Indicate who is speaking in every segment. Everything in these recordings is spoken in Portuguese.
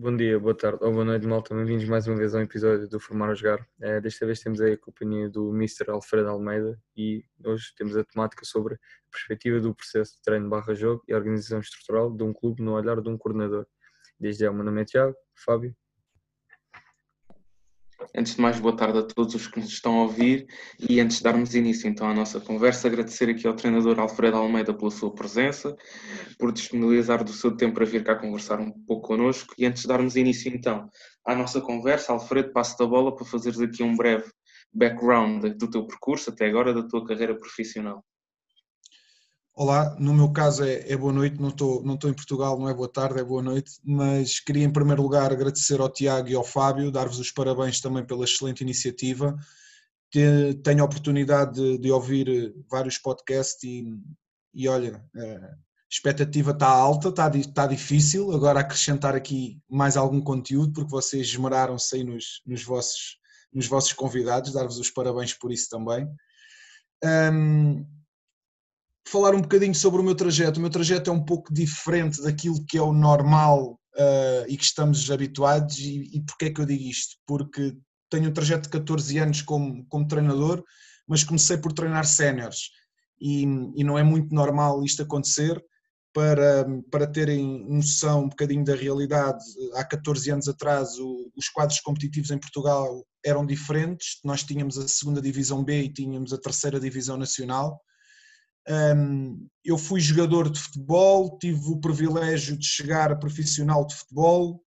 Speaker 1: Bom dia, boa tarde ou boa noite, malta. Bem-vindos mais uma vez a um episódio do Formar a Jogar. Uh, desta vez temos aí a companhia do Mr. Alfredo Almeida e hoje temos a temática sobre a perspectiva do processo de treino barra jogo e organização estrutural de um clube no olhar de um coordenador. Desde já, o meu nome é Tiago, Fábio.
Speaker 2: Antes de mais, boa tarde a todos os que nos estão a ouvir e antes de darmos início então à nossa conversa, agradecer aqui ao treinador Alfredo Almeida pela sua presença, por disponibilizar do seu tempo para vir cá conversar um pouco connosco e antes de darmos início então à nossa conversa, Alfredo, passo da bola para fazeres aqui um breve background do teu percurso até agora, da tua carreira profissional.
Speaker 3: Olá, no meu caso é, é, boa noite, não estou, não estou em Portugal, não é boa tarde, é boa noite, mas queria em primeiro lugar agradecer ao Tiago e ao Fábio, dar-vos os parabéns também pela excelente iniciativa. Tenho a oportunidade de, de ouvir vários podcasts e, e olha, a expectativa está alta, está, está difícil, agora acrescentar aqui mais algum conteúdo, porque vocês esmeraram-se aí nos, nos, vossos, nos vossos convidados, dar-vos os parabéns por isso também. Um, falar um bocadinho sobre o meu trajeto. O meu trajeto é um pouco diferente daquilo que é o normal uh, e que estamos habituados. E, e porquê é que eu digo isto? Porque tenho um trajeto de 14 anos como, como treinador, mas comecei por treinar séniores. E, e, não é muito normal isto acontecer. Para, para terem noção um bocadinho da realidade, há 14 anos atrás o, os quadros competitivos em Portugal eram diferentes. Nós tínhamos a segunda divisão B e tínhamos a terceira divisão nacional eu fui jogador de futebol, tive o privilégio de chegar a profissional de futebol,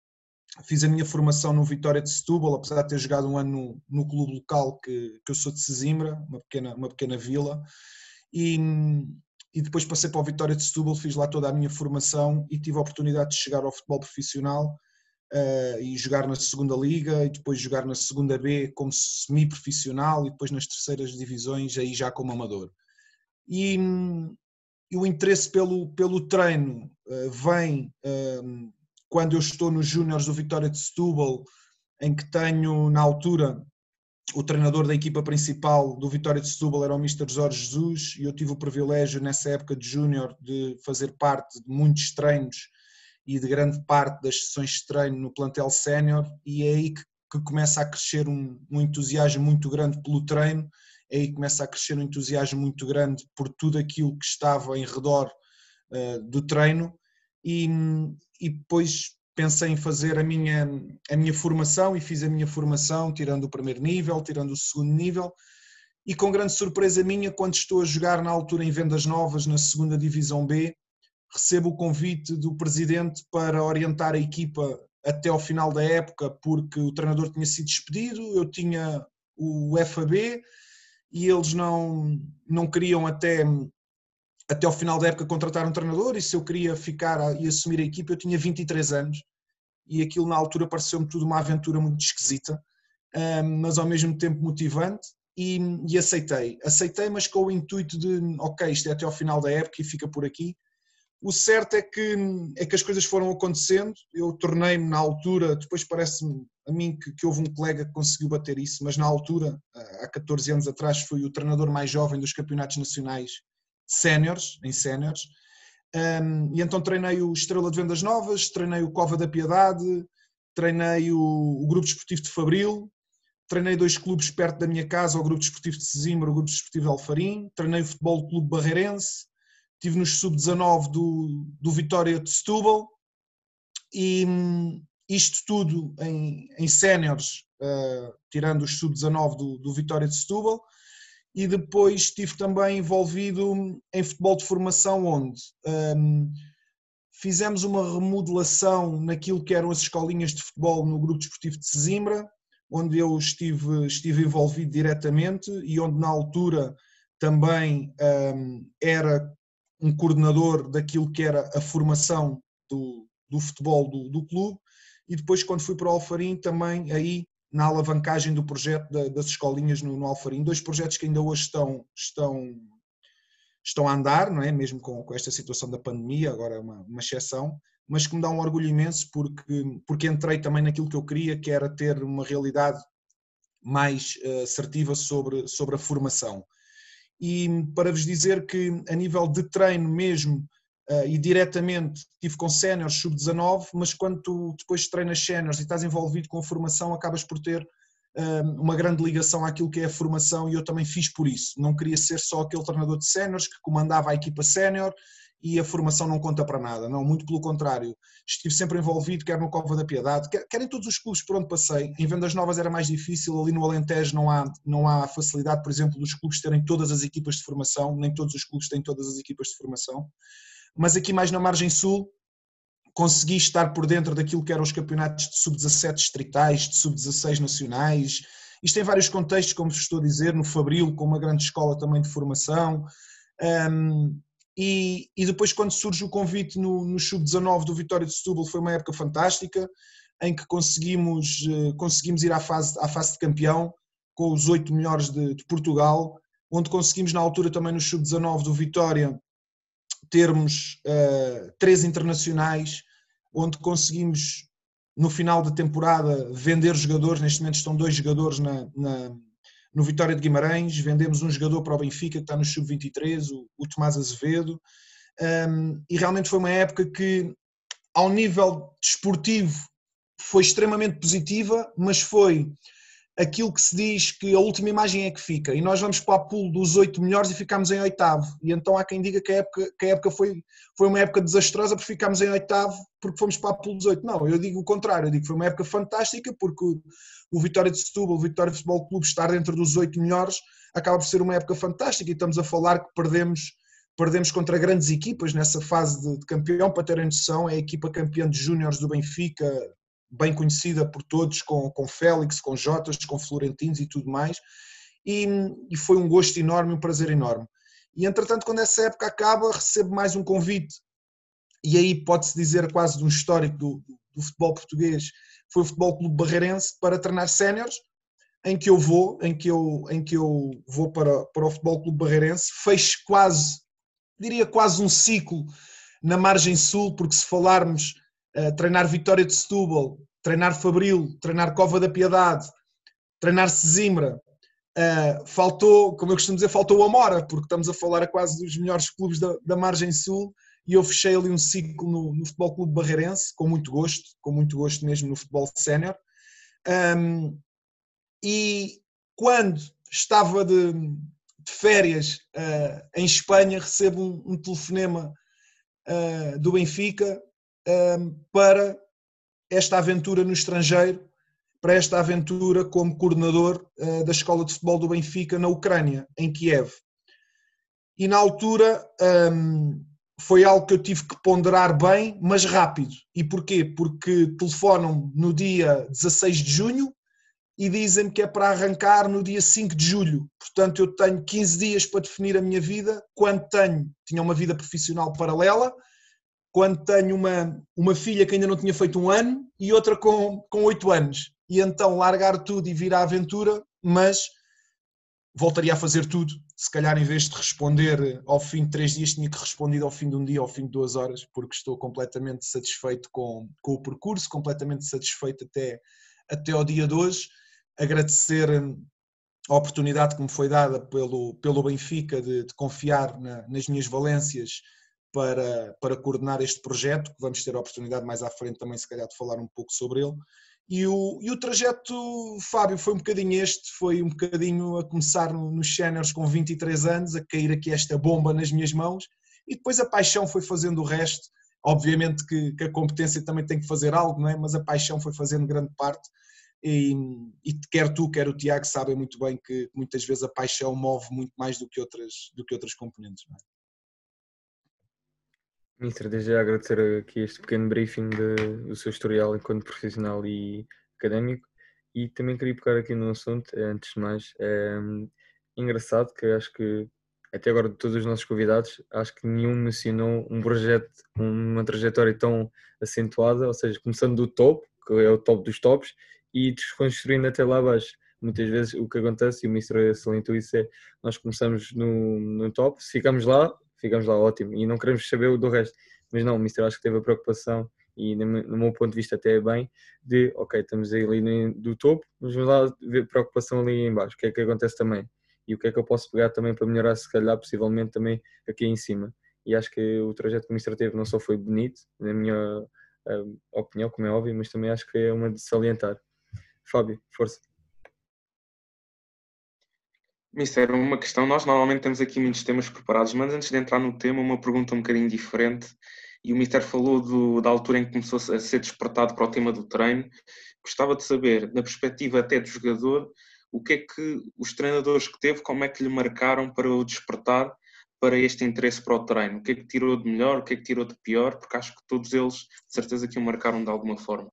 Speaker 3: fiz a minha formação no Vitória de Setúbal, apesar de ter jogado um ano no, no clube local que, que eu sou de Sesimbra, uma pequena, uma pequena vila, e, e depois passei para o Vitória de Setúbal, fiz lá toda a minha formação e tive a oportunidade de chegar ao futebol profissional uh, e jogar na segunda liga e depois jogar na segunda B como semi-profissional e depois nas terceiras divisões aí já como amador e, e o interesse pelo, pelo treino uh, vem uh, quando eu estou nos Júniores do Vitória de Setúbal, em que tenho na altura o treinador da equipa principal do Vitória de Setúbal era o Mr. Jorge Jesus e eu tive o privilégio nessa época de Júnior de fazer parte de muitos treinos e de grande parte das sessões de treino no plantel sénior e é aí que, que começa a crescer um, um entusiasmo muito grande pelo treino aí começa a crescer um entusiasmo muito grande por tudo aquilo que estava em redor uh, do treino. E, e depois pensei em fazer a minha, a minha formação e fiz a minha formação tirando o primeiro nível, tirando o segundo nível. E com grande surpresa minha quando estou a jogar na altura em Vendas Novas na segunda divisão B recebo o convite do presidente para orientar a equipa até ao final da época porque o treinador tinha sido despedido, eu tinha o FAB e eles não, não queriam até, até ao final da época contratar um treinador e se eu queria ficar e assumir a equipa eu tinha 23 anos e aquilo na altura pareceu-me tudo uma aventura muito esquisita, mas ao mesmo tempo motivante e, e, aceitei. Aceitei, mas com o intuito de, ok, isto é até ao final da época e fica por aqui. O certo é que, é que as coisas foram acontecendo, eu tornei-me na altura, depois parece-me a mim que, que, houve um colega que conseguiu bater isso, mas na altura, há 14 anos atrás, fui o treinador mais jovem dos campeonatos nacionais séniores, em séniores, um, e então treinei o Estrela de Vendas Novas, treinei o Cova da Piedade, treinei o, o Grupo Desportivo de Fabril, treinei dois clubes perto da minha casa, o Grupo Desportivo de Sesimbra, o Grupo Desportivo de Alfarim, treinei o Futebol Clube Barreirense, estive nos Sub-19 do, do Vitória de Setúbal, e, isto tudo em, em séniores, uh, tirando os sub-19 do, do Vitória de Setúbal, e depois estive também envolvido em futebol de formação, onde um, fizemos uma remodelação naquilo que eram as escolinhas de futebol no Grupo Desportivo de Sesimbra, onde eu estive, estive envolvido diretamente e onde na altura também um, era um coordenador daquilo que era a formação do, do futebol do, do clube e depois quando fui para o Alfarim também aí na alavancagem do projeto das escolinhas no, no Alfarim, dois projetos que ainda hoje estão, estão, estão a andar, não é? mesmo com, com esta situação da pandemia, agora é uma, uma exceção, mas que me dá um orgulho imenso porque, porque entrei também naquilo que eu queria, que era ter uma realidade mais uh, assertiva sobre, sobre a formação. E para vos dizer que a nível de treino mesmo, uh, e diretamente tive com séniores sub-19, mas quando tu depois treinas séniores e estás envolvido com a formação, acabas por ter uh, uma grande ligação àquilo que é a formação e eu também fiz por isso. Não queria ser só aquele treinador de séniores que comandava a equipa sénior e a formação não conta para nada, não, muito pelo contrário. Estive sempre envolvido, quer no Cova da Piedade, quer, quer em todos os clubes por onde passei. Em Vendas Novas era mais difícil, ali no Alentejo não há, não há facilidade, por exemplo, dos clubes terem todas as equipas de formação, nem todos os clubes têm todas as equipas de formação mas aqui mais na margem sul consegui estar por dentro daquilo que eram os campeonatos de sub-17 distritais, de sub-16 nacionais. Isto tem vários contextos, como vos estou a dizer, no Fabril, com uma grande escola também de formação. Um, e, e, depois, quando surge o convite no, no sub-19 do Vitória de Setúbal, foi uma época fantástica, em que conseguimos, uh, conseguimos ir à fase, à fase de campeão, com os oito melhores de, de Portugal, onde conseguimos, na altura, também no sub-19 do Vitória, termos uh, três internacionais, onde conseguimos no final da temporada vender jogadores, neste momento estão dois jogadores na, na, no Vitória de Guimarães, vendemos um jogador para o Benfica que está no Sub-23, o, o, Tomás Azevedo, um, e realmente foi uma época que ao nível desportivo foi extremamente positiva, mas foi aquilo que se diz que a última imagem é que fica, e nós vamos para a pool dos oito melhores e ficamos em oitavo, e então há quem diga que a época, que a época foi, foi uma época desastrosa porque ficámos em oitavo porque fomos para a pool dos oito. Não, eu digo o contrário, eu digo que foi uma época fantástica porque o, o Vitória de Setúbal, o Vitória Futebol Clube estar dentro dos oito melhores acaba por ser uma época fantástica. E estamos a falar que perdemos perdemos contra grandes equipas nessa fase de, de campeão, para terem noção, é a equipa campeã de júniores do Benfica, bem conhecida por todos, com, com Félix, com Jotas, com Florentinos e tudo mais, e, e foi um gosto enorme, um prazer enorme. E entretanto, quando essa época acaba, recebo mais um convite, e aí pode-se dizer quase de um histórico do, do futebol português, foi o Futebol Clube Barreirense para treinar séniores, em que eu vou, em que eu, em que eu vou para, para o Futebol Clube Barreirense, fez quase, diria quase um ciclo na margem sul, porque se falarmos uh, treinar Vitória de Setúbal, treinar Fabril, treinar Cova da Piedade, treinar Sesimbra. Uh, faltou, como eu costumo dizer, faltou a Mora, porque estamos a falar a quase dos melhores clubes da, da margem sul e eu fechei ali um ciclo no, no, Futebol Clube Barreirense, com muito gosto, com muito gosto mesmo no futebol sénior. Um, e quando estava de, de férias uh, em Espanha, recebo um, um telefonema uh, do Benfica para esta aventura no estrangeiro, para esta aventura como coordenador uh, da Escola de Futebol do Benfica na Ucrânia, em Kiev. E na altura foi algo que eu tive que ponderar bem, mas rápido. E porquê? Porque telefonam no dia 16 de junho e dizem-me que é para arrancar no dia 5 de julho. Portanto, eu tenho 15 dias para definir a minha vida, quando tenho, tinha uma vida profissional paralela, quando tenho uma, uma filha que ainda não tinha feito um ano e outra com, com 8 anos. E então largar tudo e vir à aventura, mas voltaria a fazer tudo. Se calhar, em vez de responder ao fim de três dias, tinha que responder ao fim de um dia, ao fim de duas horas, porque estou completamente satisfeito com, com o percurso, completamente satisfeito até, até ao dia de hoje. Agradecer a oportunidade que me foi dada pelo, pelo Benfica de, de confiar na, nas minhas valências para, para coordenar este projeto, que vamos ter a oportunidade mais à frente também, se calhar, de falar um pouco sobre ele. E o, e o trajeto, Fábio, foi um bocadinho este, foi um bocadinho a começar nos séniores com 23 anos, a cair aqui esta bomba nas minhas mãos, e depois a paixão foi fazendo o resto. Obviamente que, que a competência também tem que fazer algo, não é? mas a paixão foi fazendo grande parte. E, e, quer tu, quer o Tiago sabem muito bem que muitas vezes a paixão move muito mais do que outras, do que outras componentes. É?
Speaker 1: Ministra, desde já agradecer aqui este pequeno briefing do seu historial enquanto profissional e académico e também queria pegar aqui num assunto, eh, antes de mais, é, engraçado que acho que até agora de todos os nossos convidados, acho que nenhum mencionou um projeto, uma trajetória tão acentuada, ou seja, começando do top, que é o top dos tops, e desconstruindo até lá abaixo. Muitas vezes o que acontece, e o Ministro salientou isso, é nós começamos no, no top, ficamos lá, ficamos lá ótimo e não queremos saber do resto. Mas não, o Mister acho que teve a preocupação e no meu ponto de vista até é bem de, ok, estamos ali do topo, mas vamos lá ver preocupação ali em baixo, o que é que acontece também e o que é que eu posso pegar também para melhorar se calhar possivelmente também aqui em cima. e acho que o trajeto que o Mister teve não só foi bonito, na minha uh, opinião, como é óbvio, mas também acho que é uma de salientar. Fábio, força.
Speaker 2: Mister, uma questão, nós normalmente temos aqui muitos temas preparados, mas antes de entrar no tema, uma pergunta um bocadinho diferente. E o Mister falou do, da altura em que começou a ser despertado para o tema do treino. Gostava de saber, na perspectiva até do jogador, o que é que os treinadores que teve, como é que lhe marcaram para o despertar para este interesse para o treino? O que é que tirou de melhor, o que é que tirou de pior? Porque acho que todos eles, de certeza, que o marcaram de alguma forma.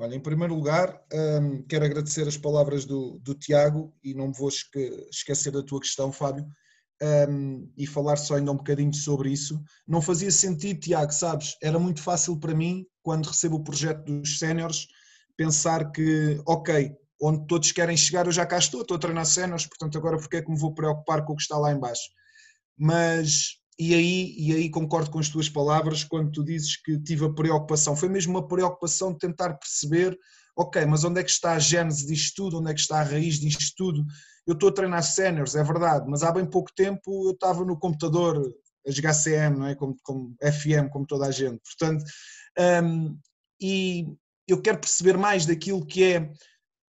Speaker 3: Olha, em primeiro lugar, um, quero agradecer as palavras do, do Tiago e não me vou esquecer da tua questão, Fábio, um, e falar só ainda um bocadinho sobre isso. Não fazia sentido, Tiago, sabes? Era muito fácil para mim, quando recebo o projeto dos séniores, pensar que, ok, onde todos querem chegar eu já cá estou, estou a treinar séniores, portanto agora porque é que me vou preocupar com o que está lá embaixo? Mas e aí, e aí concordo com as tuas palavras quando tu dizes que tive a preocupação. Foi mesmo uma preocupação de tentar perceber, ok, mas onde é que está a gênese disto tudo? Onde é que está a raiz disto tudo? Eu estou a treinar séniores, é verdade, mas há bem pouco tempo eu estava no computador a jogar CM, não é? Como, como FM, como toda a gente. Portanto, um, e eu quero perceber mais daquilo que é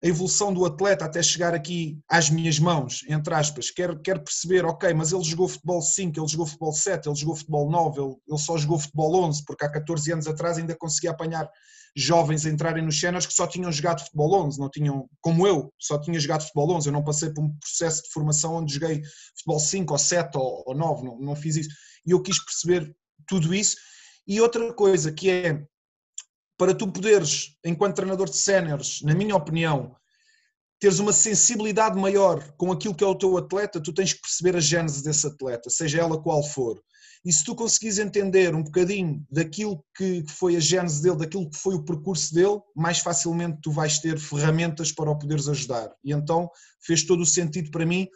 Speaker 3: a evolução do atleta até chegar aqui às minhas mãos, entre aspas, quero, quero perceber, ok, mas ele jogou futebol 5, ele jogou futebol 7, ele jogou futebol 9, ele, ele só jogou futebol 11, porque há 14 anos atrás ainda conseguia apanhar jovens a entrarem nos cenas que só tinham jogado futebol 11, não tinham, como eu, só tinha jogado futebol 11, eu não passei por um processo de formação onde joguei futebol 5 ou 7 ou, ou 9, não, não fiz isso. E eu quis perceber tudo isso. E outra coisa que é, para tu poderes, enquanto treinador de séniores, na minha opinião, teres uma sensibilidade maior com aquilo que é o teu atleta, tu tens que perceber a gênese desse atleta, seja ela qual for. E se tu conseguires entender um bocadinho daquilo que foi a gênese dele, daquilo que foi o percurso dele, mais facilmente tu vais ter ferramentas para o poderes ajudar. E então fez todo o sentido para mim.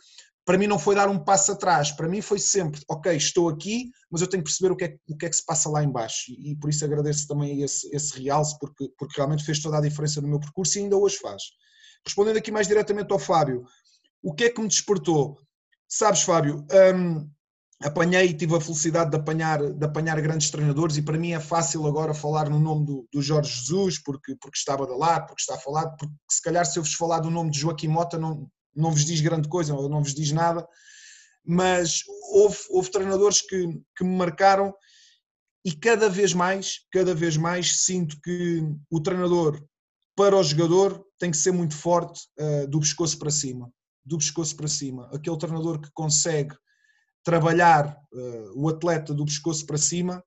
Speaker 3: Para mim não foi dar um passo atrás, para mim foi sempre, ok, estou aqui, mas eu tenho que perceber o que é, o que, é que se passa lá embaixo. E, e por isso agradeço também esse, esse realce, porque, porque realmente fez toda a diferença no meu percurso e ainda hoje faz. Respondendo aqui mais diretamente ao Fábio, o que é que me despertou? Sabes, Fábio, hum, apanhei e tive a felicidade de apanhar, de apanhar grandes treinadores e para mim é fácil agora falar no nome do, do Jorge Jesus, porque, porque está badalado, porque está falado, porque se calhar se eu vos falar do nome de Joaquim Mota não, não vos diz grande coisa, não vos diz nada, mas houve, houve treinadores que, que me marcaram e cada vez mais, cada vez mais sinto que o treinador para o jogador tem que ser muito forte uh, do pescoço para cima. Do pescoço para cima. Aquele treinador que consegue trabalhar uh, o atleta do pescoço para cima,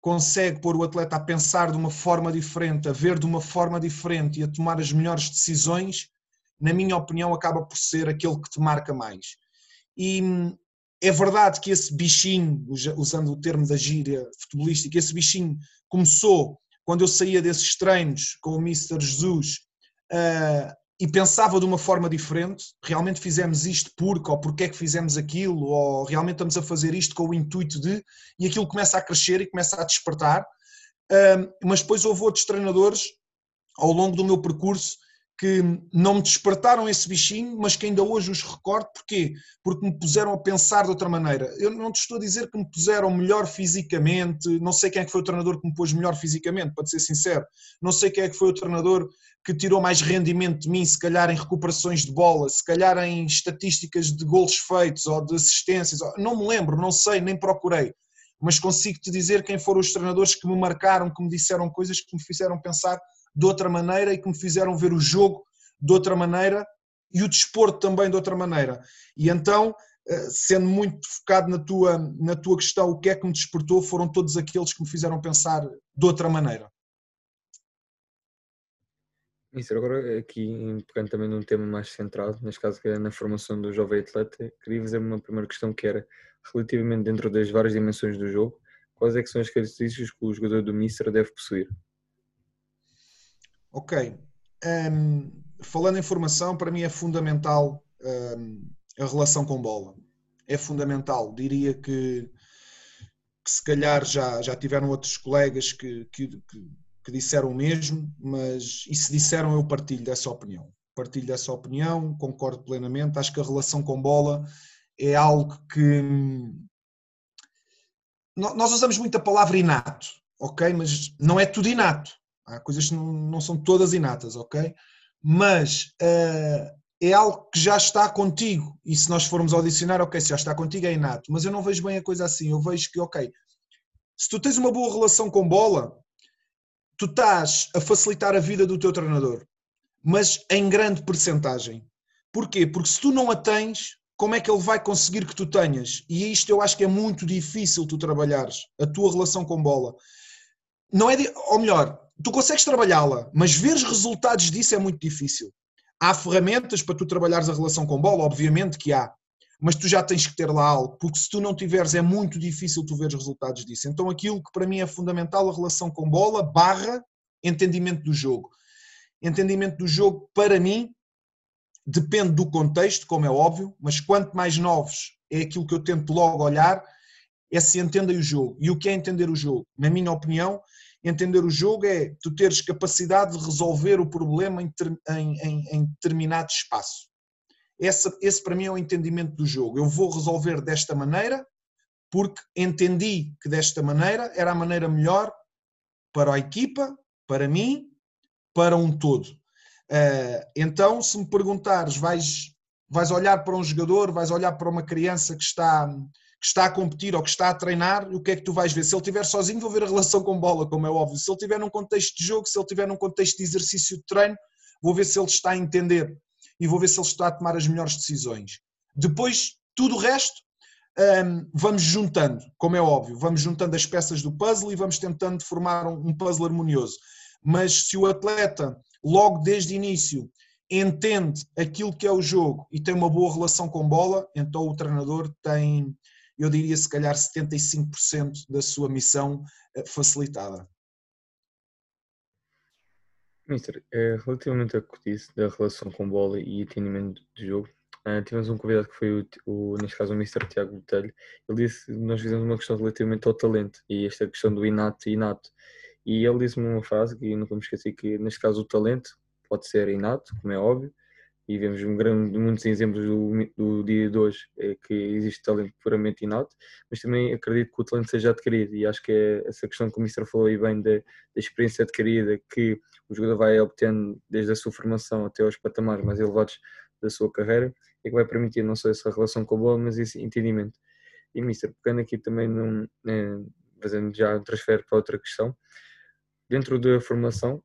Speaker 3: consegue pôr o atleta a pensar de uma forma diferente, a ver de uma forma diferente e a tomar as melhores decisões, na minha opinião, acaba por ser aquele que te marca mais. E hum, é verdade que esse bichinho, usando o termo da gíria futebolística, esse bichinho começou quando eu saía desses treinos com o Mr. Jesus uh, e pensava de uma forma diferente, realmente fizemos isto porque, ou porque é que fizemos aquilo, ou realmente estamos a fazer isto com o intuito de, e aquilo começa a crescer e começa a despertar. Uh, mas depois houve outros treinadores ao longo do meu percurso que não me despertaram esse bichinho, mas que ainda hoje os recordo. Porquê? Porque me puseram a pensar de outra maneira. Eu não te estou a dizer que me puseram melhor fisicamente, não sei quem é que foi o treinador que me pôs melhor fisicamente, para ser sincero. Não sei quem é que foi o treinador que tirou mais rendimento de mim, se calhar em recuperações de bola, se calhar em estatísticas de gols feitos ou de assistências. Não me lembro, não sei, nem procurei. Mas consigo te dizer quem foram os treinadores que me marcaram, que me disseram coisas que me fizeram pensar de outra maneira e que me fizeram ver o jogo de outra maneira e o desporto também de outra maneira. E então, eh, sendo muito focado na tua, na tua questão, o que é que me despertou, foram todos aqueles que me fizeram pensar de outra maneira.
Speaker 1: Isso, agora aqui, pegando também num tema mais centrado, neste caso que é na formação do jovem atleta, queria fazer uma primeira questão que era, relativamente dentro das várias dimensões do jogo, quais é que são as características que o jogador do Mister deve possuir?
Speaker 3: Ok. Um, falando em formação, para mim é fundamental um, a relação com bola. É fundamental. Diria que, que, se calhar já, já tiveram outros colegas que, que, que, disseram o mesmo, mas e se disseram eu partilho dessa opinião. Partilho dessa opinião, concordo plenamente. Acho que a relação com bola é algo que, nós usamos muito a palavra inato, ok? Mas não é tudo inato. Há coisas que não, não são todas inatas, ok? Mas uh, é algo que já está contigo. E se nós formos ao dicionário, ok, se já está contigo é inato. Mas eu não vejo bem a coisa assim. Eu vejo que, ok, se tu tens uma boa relação com bola, tu estás a facilitar a vida do teu treinador. Mas em grande percentagem. Porquê? Porque se tu não a tens, como é que ele vai conseguir que tu tenhas? E isto eu acho que é muito difícil tu trabalhares, a tua relação com bola. Não é, ou melhor, tu consegues trabalhá-la, mas ver os resultados disso é muito difícil. Há ferramentas para tu trabalhares a relação com bola, obviamente que há, mas tu já tens que ter lá algo, porque se tu não tiveres é muito difícil tu ver os resultados disso. Então aquilo que para mim é fundamental, a relação com bola, barra entendimento do jogo. Entendimento do jogo, para mim, depende do contexto, como é óbvio, mas quanto mais novos é aquilo que eu tento logo olhar, é se entendem o jogo. E o que é entender o jogo? Na minha opinião, entender o jogo é tu teres capacidade de resolver o problema em, em, em, determinado espaço. Esse, esse para mim é o entendimento do jogo. Eu vou resolver desta maneira porque entendi que desta maneira era a maneira melhor para a equipa, para mim, para um todo. Uh, então, se me perguntares, vais, vais olhar para um jogador, vais olhar para uma criança que está, que está a competir ou que está a treinar, o que é que tu vais ver? Se ele estiver sozinho, vou ver a relação com bola, como é óbvio. Se ele estiver num contexto de jogo, se ele estiver num contexto de exercício de treino, vou ver se ele está a entender e vou ver se ele está a tomar as melhores decisões. Depois, tudo o resto, um, vamos juntando, como é óbvio, vamos juntando as peças do puzzle e vamos tentando formar um, um puzzle harmonioso. Mas se o atleta, logo desde o início, entende aquilo que é o jogo e tem uma boa relação com bola, então o treinador tem, eu diria se calhar 75% da sua missão eh, facilitada.
Speaker 1: Mister, é, relativamente a que disse da relação com bola e entendimento de jogo, uh, tivemos um convidado que foi o, o, neste caso o Mister Tiago Botelho. Ele disse nós fizemos uma questão relativamente ao talento e esta questão do inato e inato. E ele disse-me uma frase que nunca me esqueci que neste caso o talento pode ser inato, como é óbvio, e vemos um grande, muitos exemplos do, do dia de hoje é que existe talento puramente inato, mas também acredito que o talento seja adquirido e acho que é essa questão que o Mister falou aí bem da, da experiência adquirida que o jogador vai obtendo desde a sua formação até aos patamares mais elevados da sua carreira é que vai permitir não só essa relação com a bola, mas esse entendimento. E Mister, pegando aqui também, num, é, fazendo já um transfer para outra questão, dentro da formação,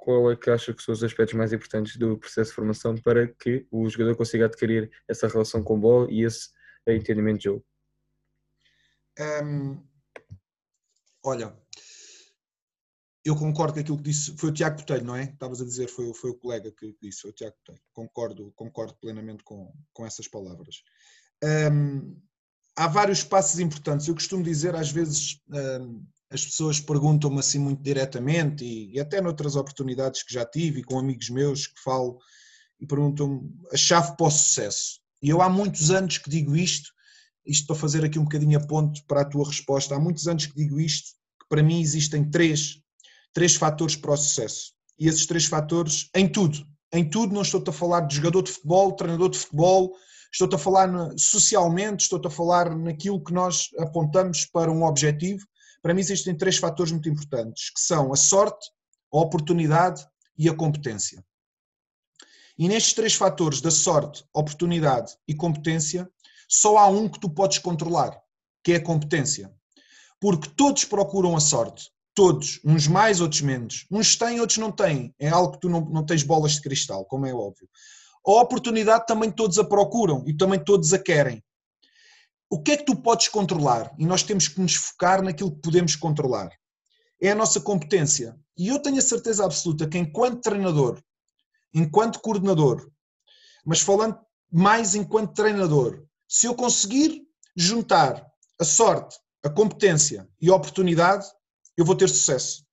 Speaker 1: qual é que acha que são os aspectos mais importantes do processo de formação para que o jogador consiga adquirir essa relação com a bola e esse entendimento de jogo?
Speaker 3: Um, olha, eu concordo com aquilo que disse, foi o Tiago Botelho, não é? Estavas a dizer, foi, foi o colega que disse, foi o Tiago Botelho. Concordo, concordo plenamente com, com essas palavras. Um, há vários passos importantes. Eu costumo dizer, às vezes, um, as pessoas perguntam-me assim muito diretamente e, e, até noutras oportunidades que já tive e com amigos meus que falo e perguntam-me a chave para o sucesso. E eu há muitos anos que digo isto, isto para fazer aqui um bocadinho a ponto para a tua resposta, há muitos anos que digo isto, que para mim existem três, três fatores para o sucesso. E esses três fatores, em tudo, em tudo, não estou-te a falar de jogador de futebol, treinador de futebol, estou-te a falar socialmente, estou-te a falar naquilo que nós apontamos para um objetivo, para mim existem três fatores muito importantes, que são a sorte, a oportunidade e a competência. E nestes três fatores da sorte, oportunidade e competência, só há um que tu podes controlar, que é a competência. Porque todos procuram a sorte, todos, uns mais, outros menos. Uns têm, outros não têm. É algo que tu não, não tens bolas de cristal, como é óbvio. A oportunidade também todos a procuram e também todos a querem o que é que tu podes controlar? E nós temos que nos focar naquilo que podemos controlar. É a nossa competência. E eu tenho a certeza absoluta que, enquanto treinador, enquanto coordenador, mas falando mais enquanto treinador, se eu conseguir juntar a sorte, a competência e a oportunidade, eu vou ter sucesso.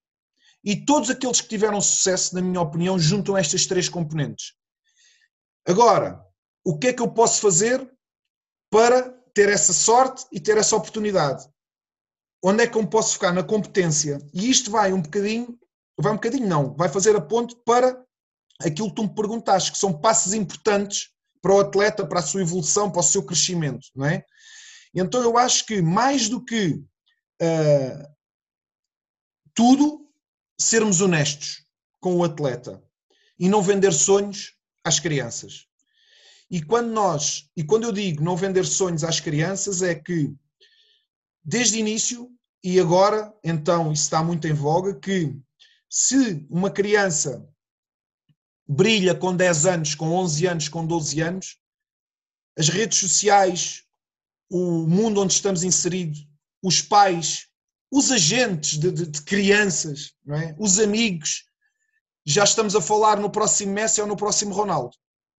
Speaker 3: E todos aqueles que tiveram sucesso, na minha opinião, juntam estas três componentes. Agora, o que é que eu posso fazer para ter essa sorte e ter essa oportunidade. Onde é que eu posso focar? Na competência. E isto vai um bocadinho, vai um bocadinho não, vai fazer a ponte para aquilo que tu me perguntaste, que são passos importantes para o atleta, para a sua evolução, para o seu crescimento, não é? Então eu acho que mais do que uh, tudo sermos honestos com o atleta e não vender sonhos às crianças. E quando nós, e quando eu digo não vender sonhos às crianças, é que desde início e agora, então, isso está muito em voga, que se uma criança brilha com 10 anos, com 11 anos, com 12 anos, as redes sociais, o mundo onde estamos inseridos, os pais, os agentes de, de, de crianças, é? os amigos, já estamos a falar no próximo Messi ou no próximo Ronaldo.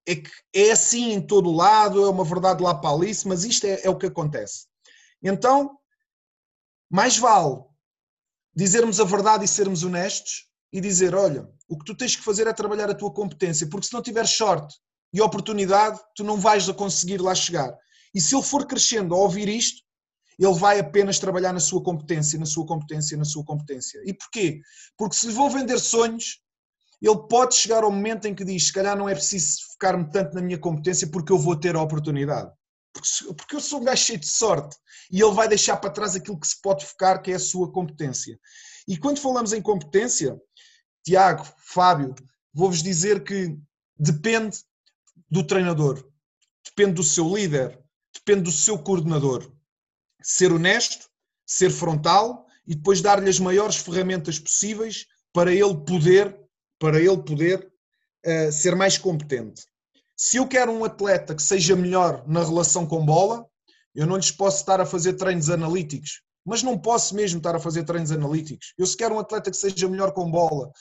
Speaker 3: É que é assim em todo lado, é uma verdade lá para Alice, mas isto é, é o que acontece. Então, mais vale dizermos a verdade e sermos honestos e dizer: olha, o que tu tens que fazer é trabalhar a tua competência, porque se não tiveres sorte e oportunidade, tu não vais conseguir lá chegar. E se ele for crescendo a ouvir isto, ele vai apenas trabalhar na sua competência, na sua competência, na sua competência. E porquê? Porque se lhe vão vender sonhos, ele pode chegar ao momento em que diz: se calhar não é preciso focar-me tanto na minha competência porque eu vou ter a oportunidade. Porque, eu sou um gajo cheio de sorte. E ele vai deixar para trás aquilo que se pode focar, que é a sua competência. E quando falamos em competência, Tiago, Fábio, vou-vos dizer que depende do treinador, depende do seu líder, depende do seu coordenador. Ser honesto, ser frontal e depois dar-lhe as maiores ferramentas possíveis para ele poder, para ele poder uh, ser mais competente. Se eu quero um atleta que seja melhor na relação com bola, eu não lhes posso estar a fazer treinos analíticos, mas não posso mesmo estar a fazer treinos analíticos. Eu se quero um atleta que seja melhor com bola,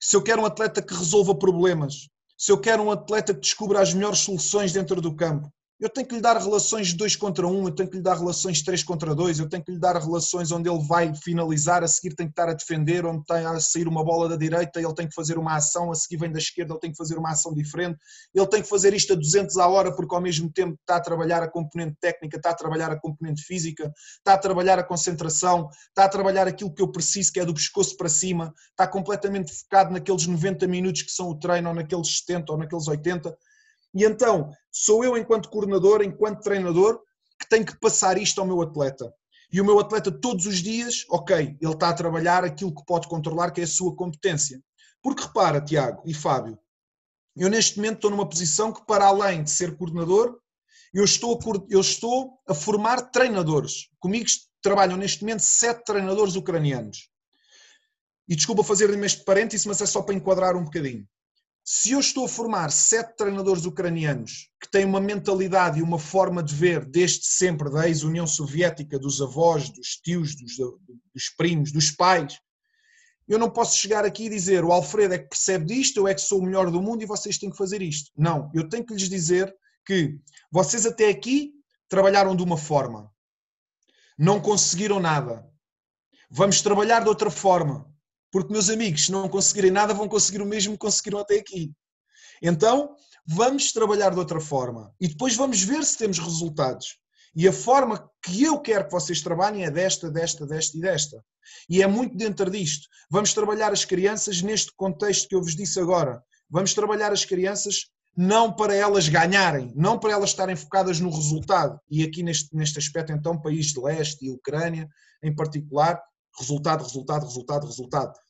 Speaker 3: se eu quero um atleta que resolva problemas, se eu quero um atleta que descubra as melhores soluções dentro do campo, eu tenho que lhe dar relações de 2 contra 1, um, eu tenho que lhe dar relações de 3 contra 2, eu tenho que lhe dar relações onde ele vai finalizar, a seguir tem que estar a defender, onde tem a sair uma bola da direita, ele tem que fazer uma ação, a seguir vem da esquerda, ele tem que fazer uma ação diferente, ele tem que fazer isto a 200 à hora porque ao mesmo tempo está a trabalhar a componente técnica, está a trabalhar a componente física, está a trabalhar a concentração, está a trabalhar aquilo que eu preciso, que é do pescoço para cima, está completamente focado naqueles 90 minutos que são o treino, ou naqueles 70 ou naqueles 80, e então, sou eu, enquanto coordenador, enquanto treinador, que tenho que passar isto ao meu atleta. E o meu atleta, todos os dias, ok, ele está a trabalhar aquilo que pode controlar, que é a sua competência. Porque repara, Tiago e Fábio, eu neste momento estou numa posição que, para além de ser coordenador, eu estou, eu estou a formar treinadores. Comigo trabalham neste momento sete treinadores ucranianos. E desculpa fazer-lhe este parênteses, mas é só para enquadrar um bocadinho se eu estou a formar sete treinadores ucranianos que têm uma mentalidade e uma forma de ver desde sempre da ex-União Soviética, dos avós, dos tios, dos, dos, primos, dos pais, eu não posso chegar aqui e dizer o Alfredo é que percebe disto, eu é que sou o melhor do mundo e vocês têm que fazer isto. Não, eu tenho que lhes dizer que vocês até aqui trabalharam de uma forma, não conseguiram nada. Vamos trabalhar de outra forma. Porque, meus amigos, se não conseguirem nada, vão conseguir o mesmo que conseguiram até aqui. Então, vamos trabalhar de outra forma e depois vamos ver se temos resultados. E a forma que eu quero que vocês trabalhem é desta, desta, desta e desta. E é muito dentro disto. Vamos trabalhar as crianças neste contexto que eu vos disse agora. Vamos trabalhar as crianças não para elas ganharem, não para elas estarem focadas no resultado. E aqui neste, neste aspecto, então, país de leste e Ucrânia em particular, resultado, resultado, resultado, resultado.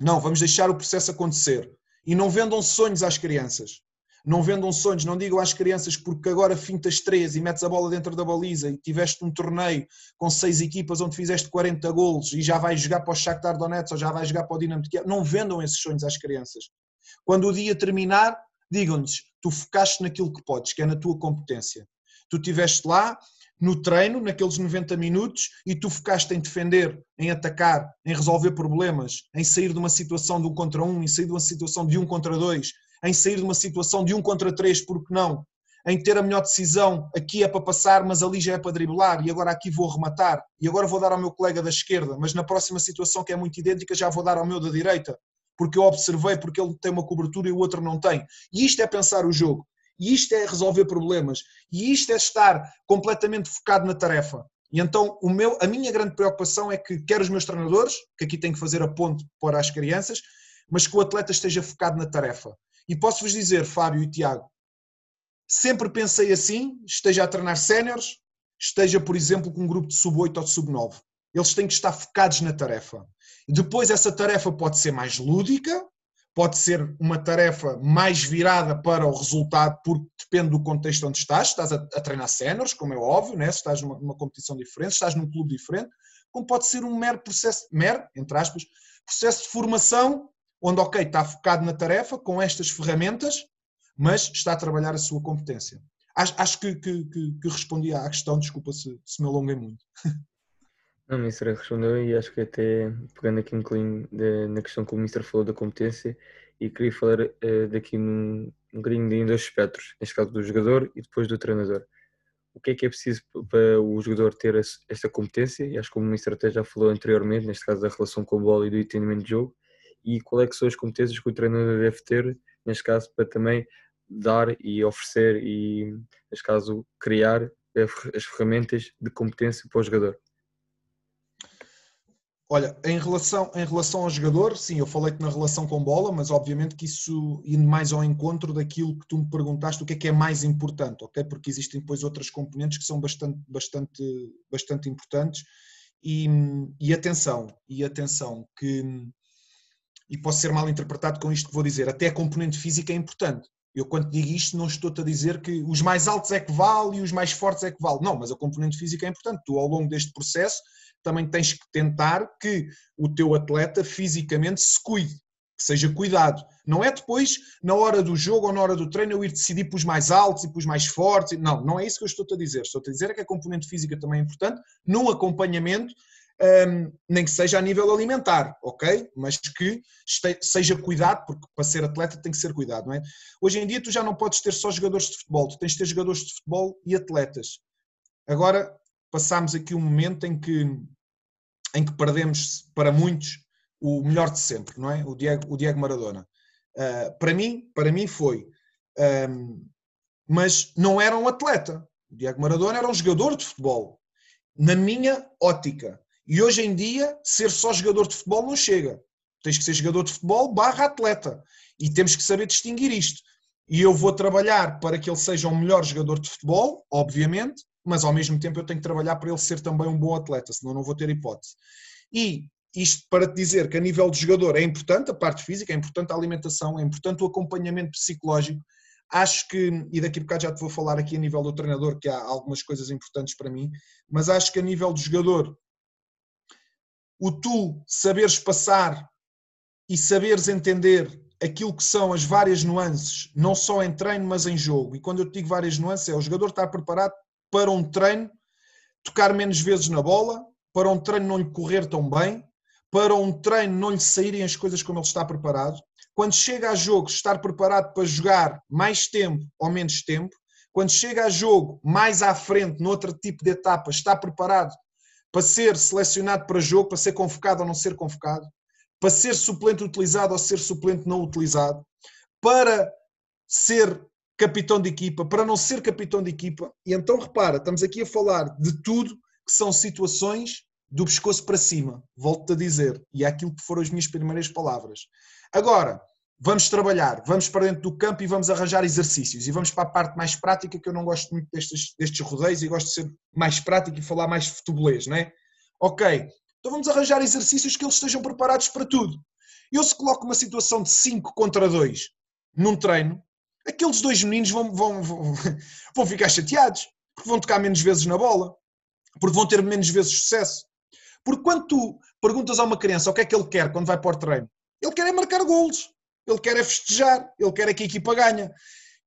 Speaker 3: Não, vamos deixar o processo acontecer. E não vendam sonhos às crianças. Não vendam sonhos, não digam às crianças porque agora fintas três e metes a bola dentro da baliza e tiveste um torneio com seis equipas onde fizeste 40 golos e já vais jogar para o Shakhtar Donetsk ou já vais jogar para o Dinamo de Kiev. Não vendam esses sonhos às crianças. Quando o dia terminar, digam-lhes, tu focaste naquilo que podes, que é na tua competência. Tu estiveste lá, no treino, naqueles 90 minutos, e tu focaste em defender, em atacar, em resolver problemas, em sair de uma situação de um contra um, em sair de uma situação de um contra dois, em sair de uma situação de um contra três, porque não? Em ter a melhor decisão, aqui é para passar, mas ali já é para driblar, e agora aqui vou rematar, e agora vou dar ao meu colega da esquerda, mas na próxima situação que é muito idêntica já vou dar ao meu da direita, porque eu observei porque ele tem uma cobertura e o outro não tem. E isto é pensar o jogo. E isto é resolver problemas. E isto é estar completamente focado na tarefa. E então o meu, a minha grande preocupação é que quer os meus treinadores, que aqui têm que fazer a ponte para as crianças, mas que o atleta esteja focado na tarefa. E posso-vos dizer, Fábio e Tiago, sempre pensei assim, esteja a treinar séniores, esteja, por exemplo, com um grupo de sub-8 ou de sub-9. eles têm que estar focados na tarefa. Depois, essa tarefa pode ser mais lúdica, pode ser uma tarefa mais virada para o resultado, porque depende do contexto onde estás. Estás a, a treinar séniores, como é óbvio, né? se estás numa, numa, competição diferente, se estás num clube diferente, como pode ser um mero processo, mero, entre aspas, processo de formação, onde, ok, está focado na tarefa, com estas ferramentas, mas está a trabalhar a sua competência. Acho, acho que, que, que, que, respondi à questão, desculpa se, se me alonguei muito.
Speaker 1: O Ministro respondeu e acho que até pegando aqui um bocadinho na questão que o Ministro falou da competência e queria falar uh, daqui num, um bocadinho de dois espectros, neste caso do jogador e depois do treinador. O que é que é preciso para o jogador ter esta competência? E acho que o Ministro até já falou anteriormente, neste caso da relação com a bola e do entendimento de jogo. E qual é que são as competências que o treinador deve ter, neste caso, para também dar e oferecer e, neste caso, criar as ferramentas de competência para o jogador?
Speaker 3: Olha, em relação, em relação ao jogador, sim, eu falei-te na relação com bola, mas obviamente que isso indo mais ao encontro daquilo que tu me perguntaste, o que é que é mais importante, ok? Porque existem depois outras componentes que são bastante, bastante, bastante importantes e, e atenção, e atenção, que e posso ser mal interpretado com isto que vou dizer, até a componente física é importante. Eu quando digo isto não estou-te a dizer que os mais altos é que vale e os mais fortes é que vale. Não, mas a componente física é importante. Tu ao longo deste processo também tens que tentar que o teu atleta fisicamente se cuide, que seja cuidado. Não é depois, na hora do jogo ou na hora do treino, eu ir decidir para os mais altos e para os mais fortes. Não, não é isso que eu estou-te a dizer. Estou-te a dizer é que a componente física também é importante, num acompanhamento, um, nem que seja a nível alimentar, ok? Mas que seja cuidado, porque para ser atleta tem que ser cuidado, não é? Hoje em dia tu já não podes ter só jogadores de futebol, tu tens de ter jogadores de futebol e atletas. Agora, passámos aqui um momento em que, em que perdemos, para muitos, o melhor de sempre, não é? O Diego, o Diego Maradona. Uh, para mim, para mim foi. Um, mas não era um atleta. O Diego Maradona era um jogador de futebol. Na minha ótica. E hoje em dia, ser só jogador de futebol não chega. Tens que ser jogador de futebol barra atleta. E temos que saber distinguir isto. E eu vou trabalhar para que ele seja um melhor jogador de futebol, obviamente, mas ao mesmo tempo eu tenho que trabalhar para ele ser também um bom atleta, senão não vou ter hipótese. E isto para te dizer que a nível de jogador é importante a parte física, é importante a alimentação, é importante o acompanhamento psicológico. Acho que, e daqui a bocado já te vou falar aqui a nível do treinador, que há algumas coisas importantes para mim, mas acho que a nível de jogador, o tu saberes passar e saberes entender aquilo que são as várias nuances, não só em treino, mas em jogo. E quando eu te digo várias nuances, é o jogador estar preparado para um treino tocar menos vezes na bola, para um treino não lhe correr tão bem, para um treino não lhe saírem as coisas como ele está preparado. Quando chega a jogo, estar preparado para jogar mais tempo ou menos tempo. Quando chega a jogo, mais à frente, noutro tipo de etapa, está preparado para ser selecionado para jogo, para ser convocado ou não ser convocado, para ser suplente utilizado ou ser suplente não utilizado, para ser capitão de equipa, para não ser capitão de equipa. E então repara, estamos aqui a falar de tudo que são situações do pescoço para cima, volto-te a dizer, e é aquilo que foram as minhas primeiras palavras. Agora, vamos trabalhar, vamos para dentro do campo e vamos arranjar exercícios. E vamos para a parte mais prática, que eu não gosto muito destes, destes rodeios e gosto de ser mais prático e falar mais futebolês, não é? Ok, então vamos arranjar exercícios que eles estejam preparados para tudo. Eu se coloco uma situação de 5 contra 2 num treino, aqueles dois meninos vão, vão, vão, vão ficar chateados, porque vão tocar menos vezes na bola, porque vão ter menos vezes sucesso. Porque quando tu perguntas a uma criança o que é que ele quer quando vai para o treino, ele quer é marcar golos, ele quer é festejar, ele quer é que a equipa ganhe.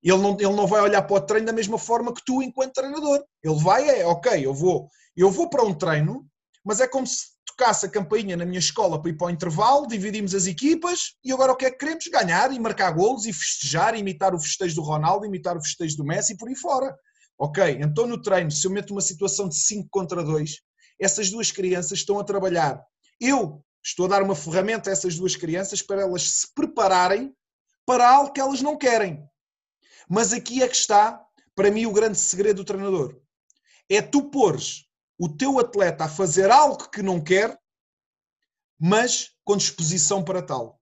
Speaker 3: Ele não, ele não vai olhar para o treino da mesma forma que tu enquanto treinador. Ele vai é, ok, eu vou, eu vou para um treino, mas é como se tocasse a campainha na minha escola para ir para o intervalo, dividimos as equipas e agora o que é que queremos? Ganhar e marcar golos e festejar, imitar o festejo do Ronaldo, imitar o festejo do Messi e por aí fora. Ok, então no treino, se eu meto uma situação de 5 contra 2, essas duas crianças estão a trabalhar. Eu estou a dar uma ferramenta a essas duas crianças para elas se prepararem para algo que elas não querem. Mas aqui é que está, para mim, o grande segredo do treinador. É tu pôres o teu atleta a fazer algo que não quer, mas com disposição para tal.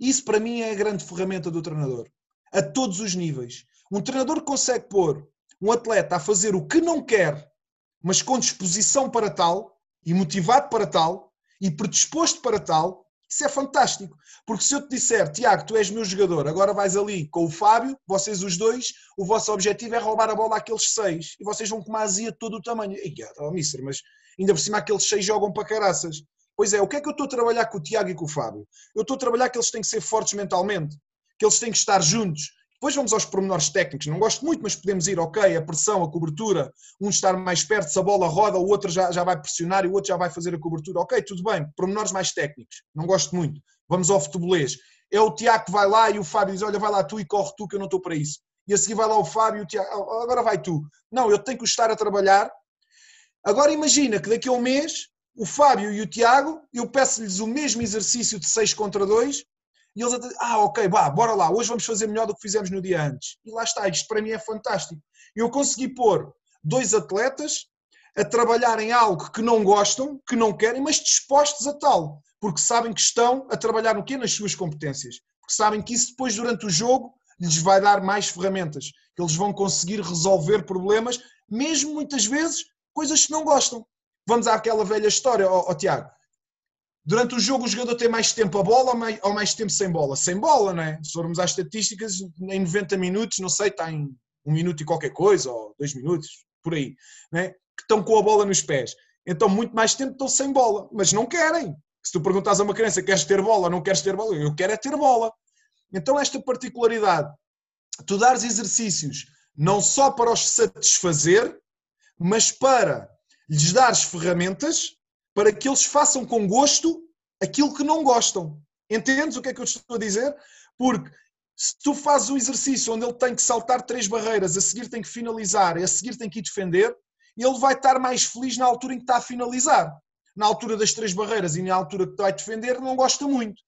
Speaker 3: Isso para mim é a grande ferramenta do treinador, a todos os níveis. Um treinador consegue pôr um atleta a fazer o que não quer, mas com disposição para tal, e motivado para tal e predisposto para tal, isso é fantástico. Porque se eu te disser, Tiago, tu és meu jogador, agora vais ali com o Fábio, vocês os dois, o vosso objetivo é roubar a bola àqueles seis e vocês vão com uma azia de todo o tamanho. E, oh, mister, mas ainda por cima aqueles seis jogam para caraças. Pois é, o que é que eu estou a trabalhar com o Tiago e com o Fábio? Eu estou a trabalhar que eles têm que ser fortes mentalmente, que eles têm que estar juntos, depois vamos aos pormenores técnicos. Não gosto muito, mas podemos ir, ok, a pressão, a cobertura, um estar mais perto, se a bola roda, o outro já, já vai pressionar e o outro já vai fazer a cobertura. Ok, tudo bem, pormenores mais técnicos. Não gosto muito. Vamos ao futebolês. É o Tiago que vai lá e o Fábio diz, olha, vai lá tu e corre tu que eu não estou para isso. E a seguir vai lá o Fábio e o Tiago, oh, agora vai tu. Não, eu tenho que estar a trabalhar. Agora imagina que daqui a um mês o Fábio e o Tiago, eu peço-lhes o mesmo exercício de 6 contra 2 e eles até, ah, ok, bah, bora lá, hoje vamos fazer melhor do que fizemos no dia antes. E lá está, isto para mim é fantástico. Eu consegui pôr dois atletas a trabalhar em algo que não gostam, que não querem, mas dispostos a tal, porque sabem que estão a trabalhar no quê? Nas suas competências. Porque sabem que isso depois, durante o jogo, lhes vai dar mais ferramentas, que eles vão conseguir resolver problemas, mesmo muitas vezes coisas que não gostam. Vamos àquela velha história, ó, ó Tiago Durante o jogo, o jogador tem mais tempo a bola ou mais tempo sem bola? Sem bola, não é? Se formos às estatísticas, em 90 minutos, não sei, está em um minuto e qualquer coisa, ou dois minutos, por aí, não é? que estão com a bola nos pés. Então, muito mais tempo estão sem bola, mas não querem. Se tu perguntas a uma criança, queres ter bola ou não queres ter bola? Eu quero é ter bola. Então, esta particularidade, tu dares exercícios não só para os satisfazer, mas para lhes dares ferramentas para que eles façam com gosto aquilo que não gostam. Entendes o que é que eu estou a dizer? Porque se tu fazes um exercício onde ele tem que saltar três barreiras, a seguir tem que finalizar a seguir tem que ir defender, ele vai estar mais feliz na altura em que está a finalizar. Na altura das três barreiras e na altura que a defender, não gosta muito.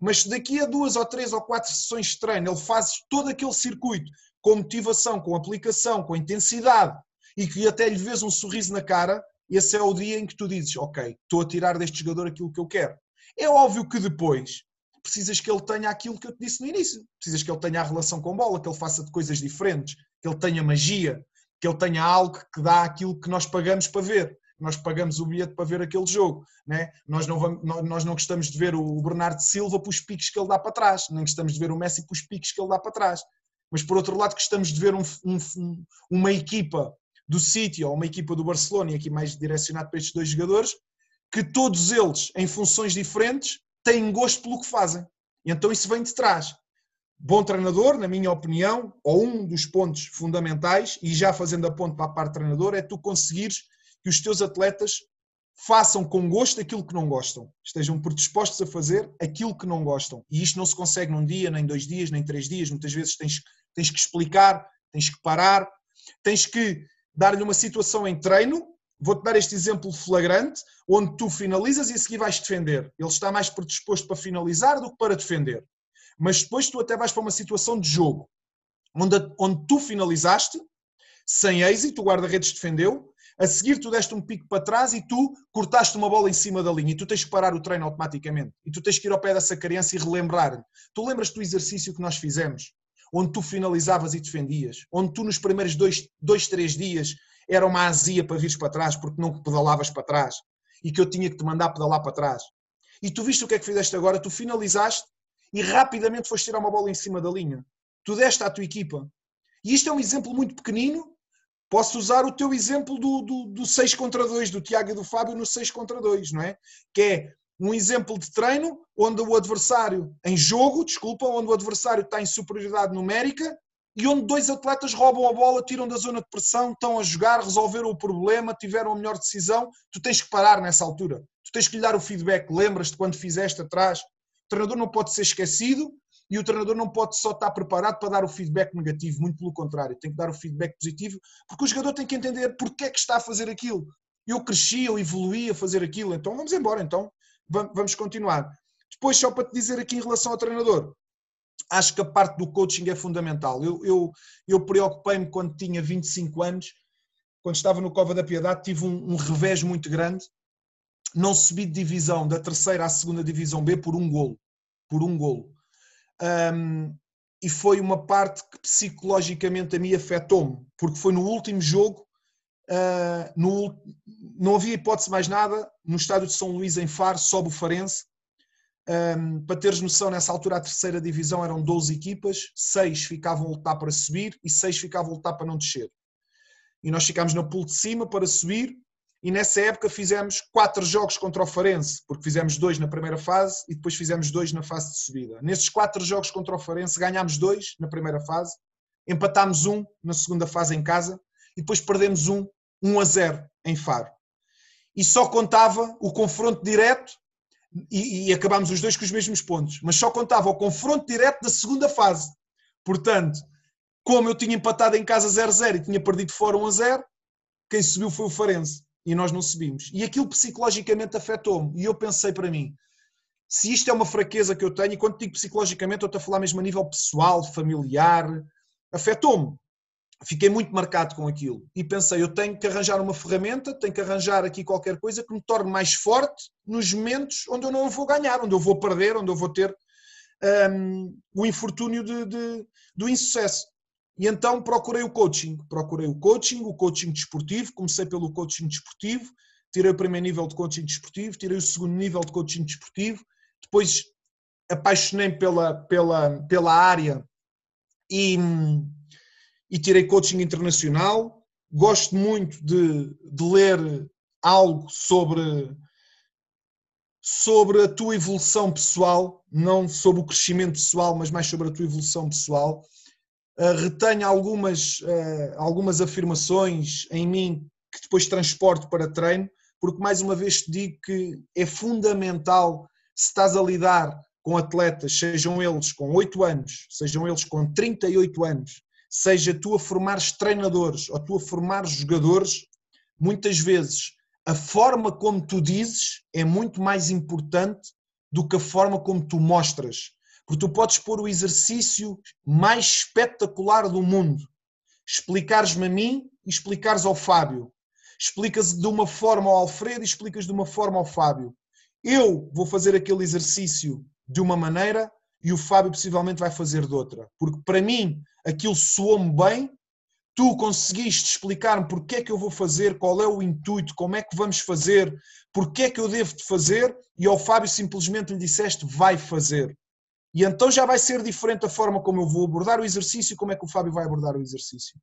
Speaker 3: Mas se daqui a duas ou três ou quatro sessões de treino ele faz todo aquele circuito com motivação, com aplicação, com intensidade e que até lhe vês um sorriso na cara, esse é o dia em que tu dizes, ok, estou a tirar deste jogador aquilo que eu quero. É óbvio que depois precisas que ele tenha aquilo que eu te disse no início. Precisas que ele tenha a relação com bola, que ele faça de coisas diferentes, que ele tenha magia, que ele tenha algo que dá aquilo que nós pagamos para ver. Nós pagamos o bilhete para ver aquele jogo. Né? Nós, não vamos, nós não gostamos de ver o Bernardo Silva para os piques que ele dá para trás, nem gostamos de ver o Messi para os piques que ele dá para trás. Mas por outro lado, gostamos de ver um, um, uma equipa do City ou uma equipa do Barcelona, e aqui mais direcionado para estes dois jogadores, que todos eles, em funções diferentes, têm gosto pelo que fazem. Então isso vem de trás. Bom treinador, na minha opinião, ou um dos pontos fundamentais, e já fazendo a ponto para a parte treinador, é tu conseguires que os teus atletas façam com gosto aquilo que não gostam, estejam predispostos a fazer aquilo que não gostam. E isto não se consegue num dia, nem dois dias, nem três dias. Muitas vezes tens, tens que explicar, tens que parar, tens que dar-lhe uma situação em treino, vou-te dar este exemplo flagrante, onde tu finalizas e a seguir vais defender. Ele está mais predisposto para finalizar do que para defender. Mas depois tu até vais para uma situação de jogo, onde, onde tu finalizaste, sem êxito, o guarda-redes defendeu, a seguir tu deste um pico para trás e tu cortaste uma bola em cima da linha e tu tens que parar o treino automaticamente. E tu tens que ir ao pé dessa criança e relembrar-lhe. Tu lembras do exercício que nós fizemos? Onde tu finalizavas e defendias, onde tu nos primeiros dois, dois três dias era uma azia para vires para trás porque não pedalavas para trás e que eu tinha que te mandar pedalar para trás. E tu viste o que é que fizeste agora? Tu finalizaste e rapidamente foste tirar uma bola em cima da linha. Tu deste à tua equipa. E isto é um exemplo muito pequenino. Posso usar o teu exemplo do, do, do 6 contra 2, do Tiago e do Fábio no 6 contra 2, não é? Que é um exemplo de treino onde o adversário, em jogo, desculpa, onde o adversário está em superioridade numérica e onde dois atletas roubam a bola, tiram da zona de pressão, estão a jogar, resolveram o problema, tiveram a melhor decisão. Tu tens que parar nessa altura. Tu tens que lhe dar o feedback. Lembras-te quando fizeste atrás? O treinador não pode ser esquecido e o treinador não pode só estar preparado para dar o feedback negativo, muito pelo contrário, tem que dar o feedback positivo, porque o jogador tem que entender porque é que está a fazer aquilo. Eu cresci, eu evoluí a fazer aquilo, então vamos embora, então vamos continuar. Depois, só para te dizer aqui em relação ao treinador, acho que a parte do coaching é fundamental. Eu, eu, eu preocupei-me quando tinha 25 anos, quando estava no Cova da Piedade, tive um, um revés muito grande. Não subi de divisão da terceira à segunda divisão B por um golo. Por um golo. Um, e foi uma parte que psicologicamente a mim afetou-me, porque foi no último jogo Uh, no, não havia hipótese mais nada. No estádio de São Luís, em Faro, sobe o Farense. Um, para teres noção, nessa altura a terceira divisão eram 12 equipas, 6 ficavam a lutar para subir e 6 ficavam a lutar para não descer. E nós ficámos na pool de cima para subir e nessa época fizemos 4 jogos contra o Farense, porque fizemos dois na primeira fase e depois fizemos dois na fase de subida. Nesses 4 jogos contra o Farense ganhámos dois na primeira fase, empatámos um na segunda fase em casa e depois perdemos um 1 a 0 em Faro. E só contava o confronto direto e, e acabámos os dois com os mesmos pontos, mas só contava o confronto direto da segunda fase. Portanto, como eu tinha empatado em casa 0-0 e tinha perdido fora 1-0, quem subiu foi o Farense e nós não subimos. E aquilo psicologicamente afetou-me. E eu pensei para mim, se isto é uma fraqueza que eu tenho, e quando digo psicologicamente, eu estou a falar mesmo a nível pessoal, familiar, afetou-me fiquei muito marcado com aquilo e pensei, eu tenho que arranjar uma ferramenta, tenho que arranjar aqui qualquer coisa que me torne mais forte nos momentos onde eu não vou ganhar, onde eu vou perder, onde eu vou ter um, o infortúnio de, de, do insucesso. E então procurei o coaching, procurei o coaching, o coaching desportivo, comecei pelo coaching desportivo, tirei o primeiro nível de coaching desportivo, tirei o segundo nível de coaching desportivo, depois apaixonei pela, pela, pela área e e tirei coaching internacional. Gosto muito de, de ler algo sobre, sobre a tua evolução pessoal, não sobre o crescimento pessoal, mas mais sobre a tua evolução pessoal. Uh, retenho algumas, uh, algumas afirmações em mim que depois transporto para treino, porque mais uma vez te digo que é fundamental se estás a lidar com atletas, sejam eles com 8 anos, sejam eles com 38 anos, seja tu a formares treinadores ou tu a formares jogadores, muitas vezes a forma como tu dizes é muito mais importante do que a forma como tu mostras. Porque tu podes pôr o exercício mais espetacular do mundo. Explicares-me a mim e explicares ao Fábio. Explicas de uma forma ao Alfredo e explicas de uma forma ao Fábio. Eu vou fazer aquele exercício de uma maneira e o Fábio possivelmente vai fazer de outra. Porque para mim aquilo soou-me bem, tu conseguiste explicar-me porque é que eu vou fazer, qual é o intuito, como é que vamos fazer, porque é que eu devo de fazer, e ao Fábio simplesmente lhe disseste vai fazer. E então já vai ser diferente a forma como eu vou abordar o exercício e como é que o Fábio vai abordar o exercício.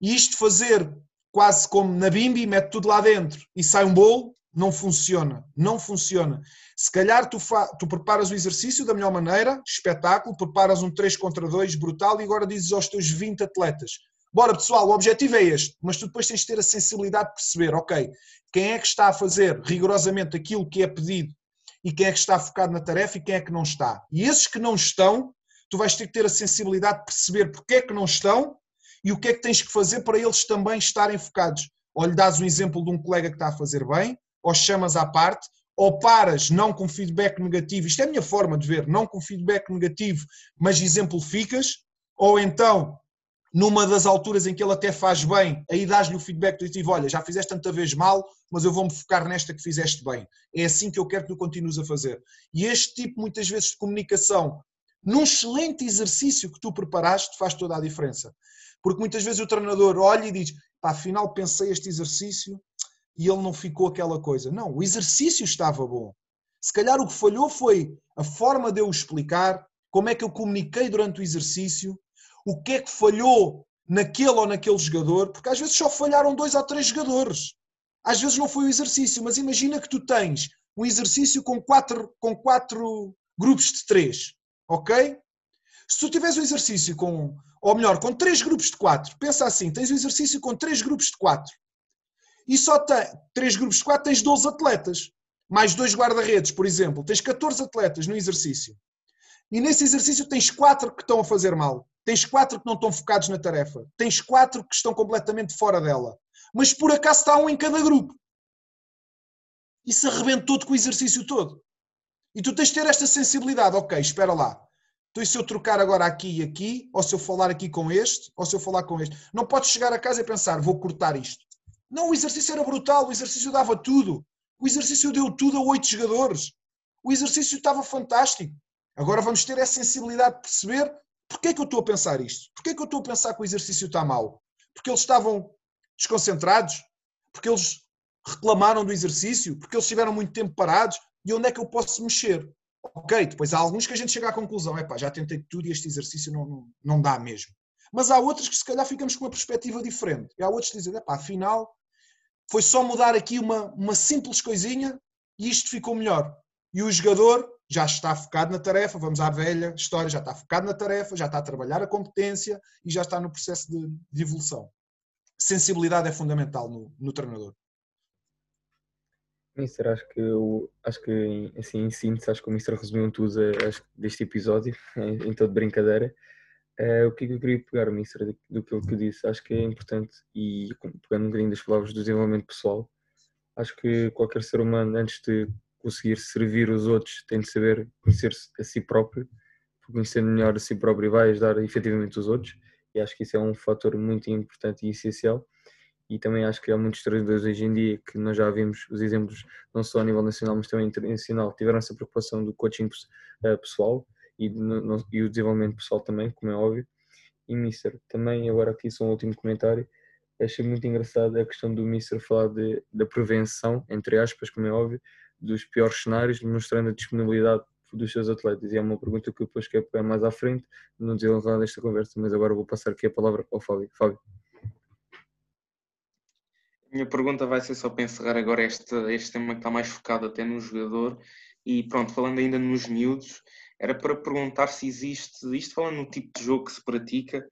Speaker 3: E isto fazer quase como na bimbi, mete tudo lá dentro e sai um bolo, não funciona, não funciona. Se calhar tu, tu, preparas o exercício da melhor maneira, espetáculo, preparas um 3 contra 2 brutal e agora dizes aos teus 20 atletas: Bora pessoal, o objetivo é este, mas tu depois tens de ter a sensibilidade de perceber, ok, quem é que está a fazer rigorosamente aquilo que é pedido e quem é que está focado na tarefa e quem é que não está. E esses que não estão, tu vais ter que ter a sensibilidade de perceber porque é que não estão e o que é que tens que fazer para eles também estarem focados. Ou lhe dás um exemplo de um colega que está a fazer bem, ou chamas à parte, ou paras não com feedback negativo, isto é a minha forma de ver, não com feedback negativo, mas exemplificas, ou então, numa das alturas em que ele até faz bem, aí dás-lhe o feedback positivo, olha, já fizeste tanta vez mal, mas eu vou-me focar nesta que fizeste bem. É assim que eu quero que tu continues a fazer. E este tipo, muitas vezes, de comunicação, num excelente exercício que tu preparaste, faz toda a diferença. Porque muitas vezes o treinador olha e diz, pá, afinal pensei este exercício, e ele não ficou aquela coisa. Não, o exercício estava bom. Se calhar o que falhou foi a forma de eu explicar, como é que eu comuniquei durante o exercício, o que é que falhou naquele ou naquele jogador, porque às vezes só falharam dois ou três jogadores. Às vezes não foi o exercício, mas imagina que tu tens um exercício com quatro, com quatro grupos de três, ok? Se tu tiveres um exercício com, ou melhor, com três grupos de quatro, pensa assim, tens um exercício com três grupos de quatro e só tem três grupos de quatro, tens 12 atletas. Mais dois guarda-redes, por exemplo. Tens 14 atletas no exercício. E nesse exercício tens quatro que estão a fazer mal. Tens quatro que não estão focados na tarefa. Tens quatro que estão completamente fora dela. Mas por acaso está um em cada grupo. Isso arrebentou todo com o exercício todo. E tu tens de ter esta sensibilidade. Ok, espera lá. Então, e se eu trocar agora aqui e aqui, ou se eu falar aqui com este, ou se eu falar com este? Não podes chegar a casa e pensar, vou cortar isto. Não, o exercício era brutal, o exercício dava tudo. O exercício deu tudo a oito jogadores. O exercício estava fantástico. Agora vamos ter essa sensibilidade de perceber porque é que eu estou a pensar isto. Porque é que eu estou a pensar que o exercício está mal. Porque eles estavam desconcentrados, porque eles reclamaram do exercício, porque eles estiveram muito tempo parados, e onde é que eu posso mexer? Ok, depois há alguns que a gente chega à conclusão, é pá, já tentei tudo e este exercício não, não, não dá mesmo. Mas há outros que se calhar ficamos com uma perspectiva diferente. E há outros que dizem, é pá, afinal, foi só mudar aqui uma, uma simples coisinha e isto ficou melhor. E o jogador já está focado na tarefa, vamos à velha história, já está focado na tarefa, já está a trabalhar a competência e já está no processo de, de evolução. Sensibilidade é fundamental no, no treinador.
Speaker 1: Mister, acho que eu, acho que assim, em síntese, acho que o Mister resumiu tudo acho, deste episódio, em, em toda brincadeira. Uh, o que é eu queria pegar, Mister, do, que ele disse? Acho que é importante, e pegando um bocadinho das palavras do desenvolvimento pessoal, acho que qualquer ser humano, antes de conseguir servir os outros, tem de saber conhecer-se a si próprio, porque conhecendo melhor a si próprio vai ajudar efetivamente os outros, e acho que isso é um fator muito importante e essencial. E também acho que há muitos treinadores hoje em dia que nós já vimos os exemplos, não só a nível nacional, mas também internacional, tiveram essa preocupação do coaching eh, pessoal e, no, e o desenvolvimento pessoal também, como é óbvio. E Mister, também agora aqui só um último comentário, achei muito engraçado a questão do Mister falar de, da prevenção, entre aspas, como é óbvio, dos piores cenários, mostrando a disponibilidade dos seus atletas. E é uma pergunta que eu depois quero pegar mais à frente, no desenrolar desta conversa, mas agora vou passar aqui a palavra ao Fábio. Fábio.
Speaker 2: Minha pergunta vai ser só para encerrar agora este, este tema que está mais focado até no jogador. E pronto, falando ainda nos miúdos, era para perguntar se existe, isto falando no tipo de jogo que se pratica,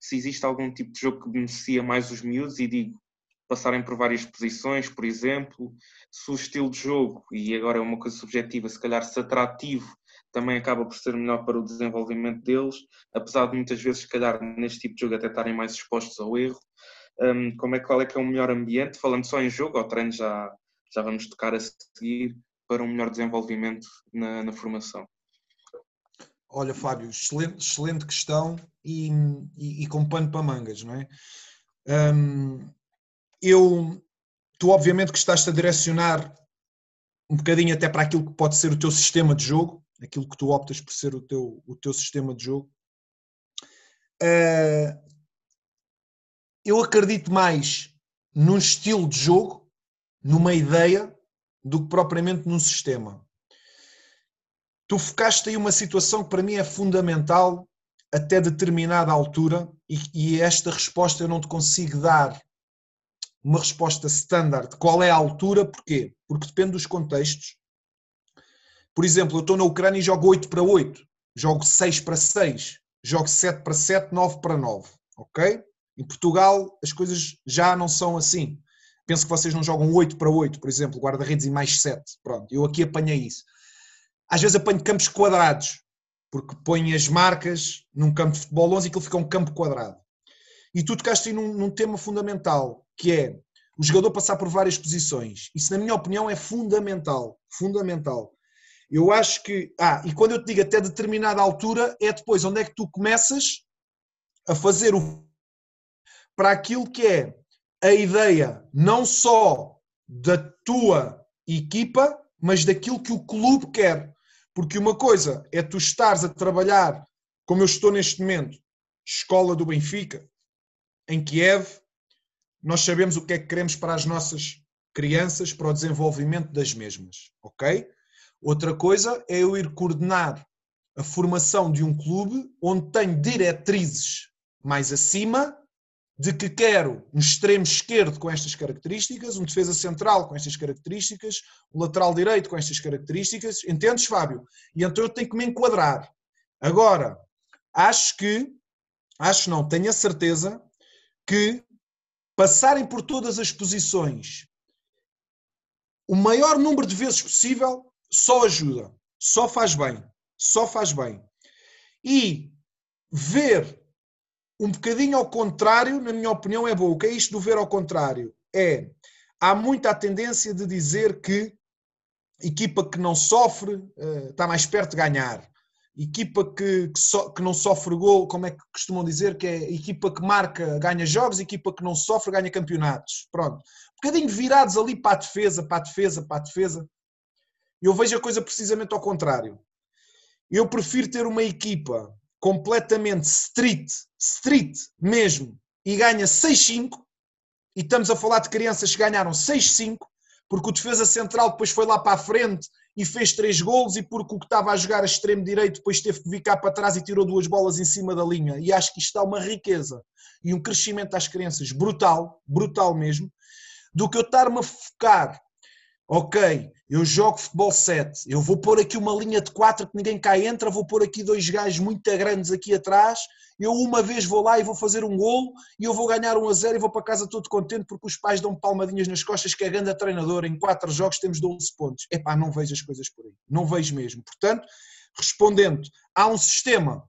Speaker 2: se existe algum tipo de jogo que beneficia mais os miúdos e digo, passarem por várias posições, por exemplo, se o estilo de jogo, e agora é uma coisa subjetiva, se calhar se atrativo também acaba por ser melhor para o desenvolvimento deles, apesar de muitas vezes, se calhar, neste tipo de jogo até estarem mais expostos ao erro. Um, como é, qual é que é o melhor ambiente, falando só em jogo, ao treino já, já vamos tocar a seguir, para um melhor desenvolvimento na, na formação?
Speaker 3: Olha, Fábio, excelente, excelente questão e, e, e, com pano para mangas, não é? Um, eu, tu obviamente que estás a direcionar um bocadinho até para aquilo que pode ser o teu sistema de jogo, aquilo que tu optas por ser o teu, o teu sistema de jogo. Uh, eu acredito mais num estilo de jogo, numa ideia, do que propriamente num sistema tu focaste aí uma situação que para mim é fundamental até determinada altura e, e esta resposta eu não te consigo dar uma resposta standard. Qual é a altura? Porquê? Porque depende dos contextos. Por exemplo, eu estou na Ucrânia e jogo 8 para 8, jogo 6 para 6, jogo 7 para 7, 9 para 9, ok? Em Portugal as coisas já não são assim. Penso que vocês não jogam 8 para 8, por exemplo, guarda-redes e mais 7. Pronto, eu aqui apanhei isso. Às vezes apanho campos quadrados, porque põe as marcas num campo de futebol 11 e aquilo fica um campo quadrado. E tu tocaste aí num, num tema fundamental, que é o jogador passar por várias posições. Isso, na minha opinião, é fundamental. Fundamental. Eu acho que. Ah, e quando eu te digo até determinada altura, é depois onde é que tu começas a fazer o. para aquilo que é a ideia não só da tua equipa, mas daquilo que o clube quer. Porque uma coisa é tu estares a trabalhar, como eu estou neste momento, escola do Benfica, em Kiev, nós sabemos o que é que queremos para as nossas crianças, para o desenvolvimento das mesmas, ok? Outra coisa é eu ir coordenar a formação de um clube onde tenho diretrizes mais acima de que quero um extremo esquerdo com estas características, um defesa central com estas características, um lateral direito com estas características. Entendes, Fábio? E então eu tenho que me enquadrar. Agora, acho que, acho não, tenho a certeza que passarem por todas as posições o maior número de vezes possível só ajuda, só faz bem, só faz bem. E ver um bocadinho ao contrário, na minha opinião, é bom. O que é isto do ver ao contrário? É, há muita tendência de dizer que equipa que não sofre uh, está mais perto de ganhar. Equipa que, que, so, que, não sofre gol, como é que costumam dizer? Que é equipa que marca ganha jogos, equipa que não sofre ganha campeonatos. Pronto. Um bocadinho virados ali para a defesa, para a defesa, para a defesa. Eu vejo a coisa precisamente ao contrário. Eu prefiro ter uma equipa completamente street, street mesmo, e ganha 6-5, e estamos a falar de crianças que ganharam 6-5, porque o defesa central depois foi lá para a frente e fez três golos e porque o que estava a jogar a extremo direito depois teve que cá para trás e tirou duas bolas em cima da linha. E acho que isto dá uma riqueza e um crescimento às crianças brutal, brutal mesmo, do que eu estar-me a focar ok, eu jogo futebol 7, eu vou pôr aqui uma linha de 4 que ninguém cá entra, vou pôr aqui dois gajos muito grandes aqui atrás, eu uma vez vou lá e vou fazer um golo e eu vou ganhar 1 a 0 e vou para casa todo contente porque os pais dão palmadinhas nas costas que é grande treinador, em 4 jogos temos 12 pontos. Epá, não vejo as coisas por aí, não vejo mesmo. Portanto, respondendo, há um sistema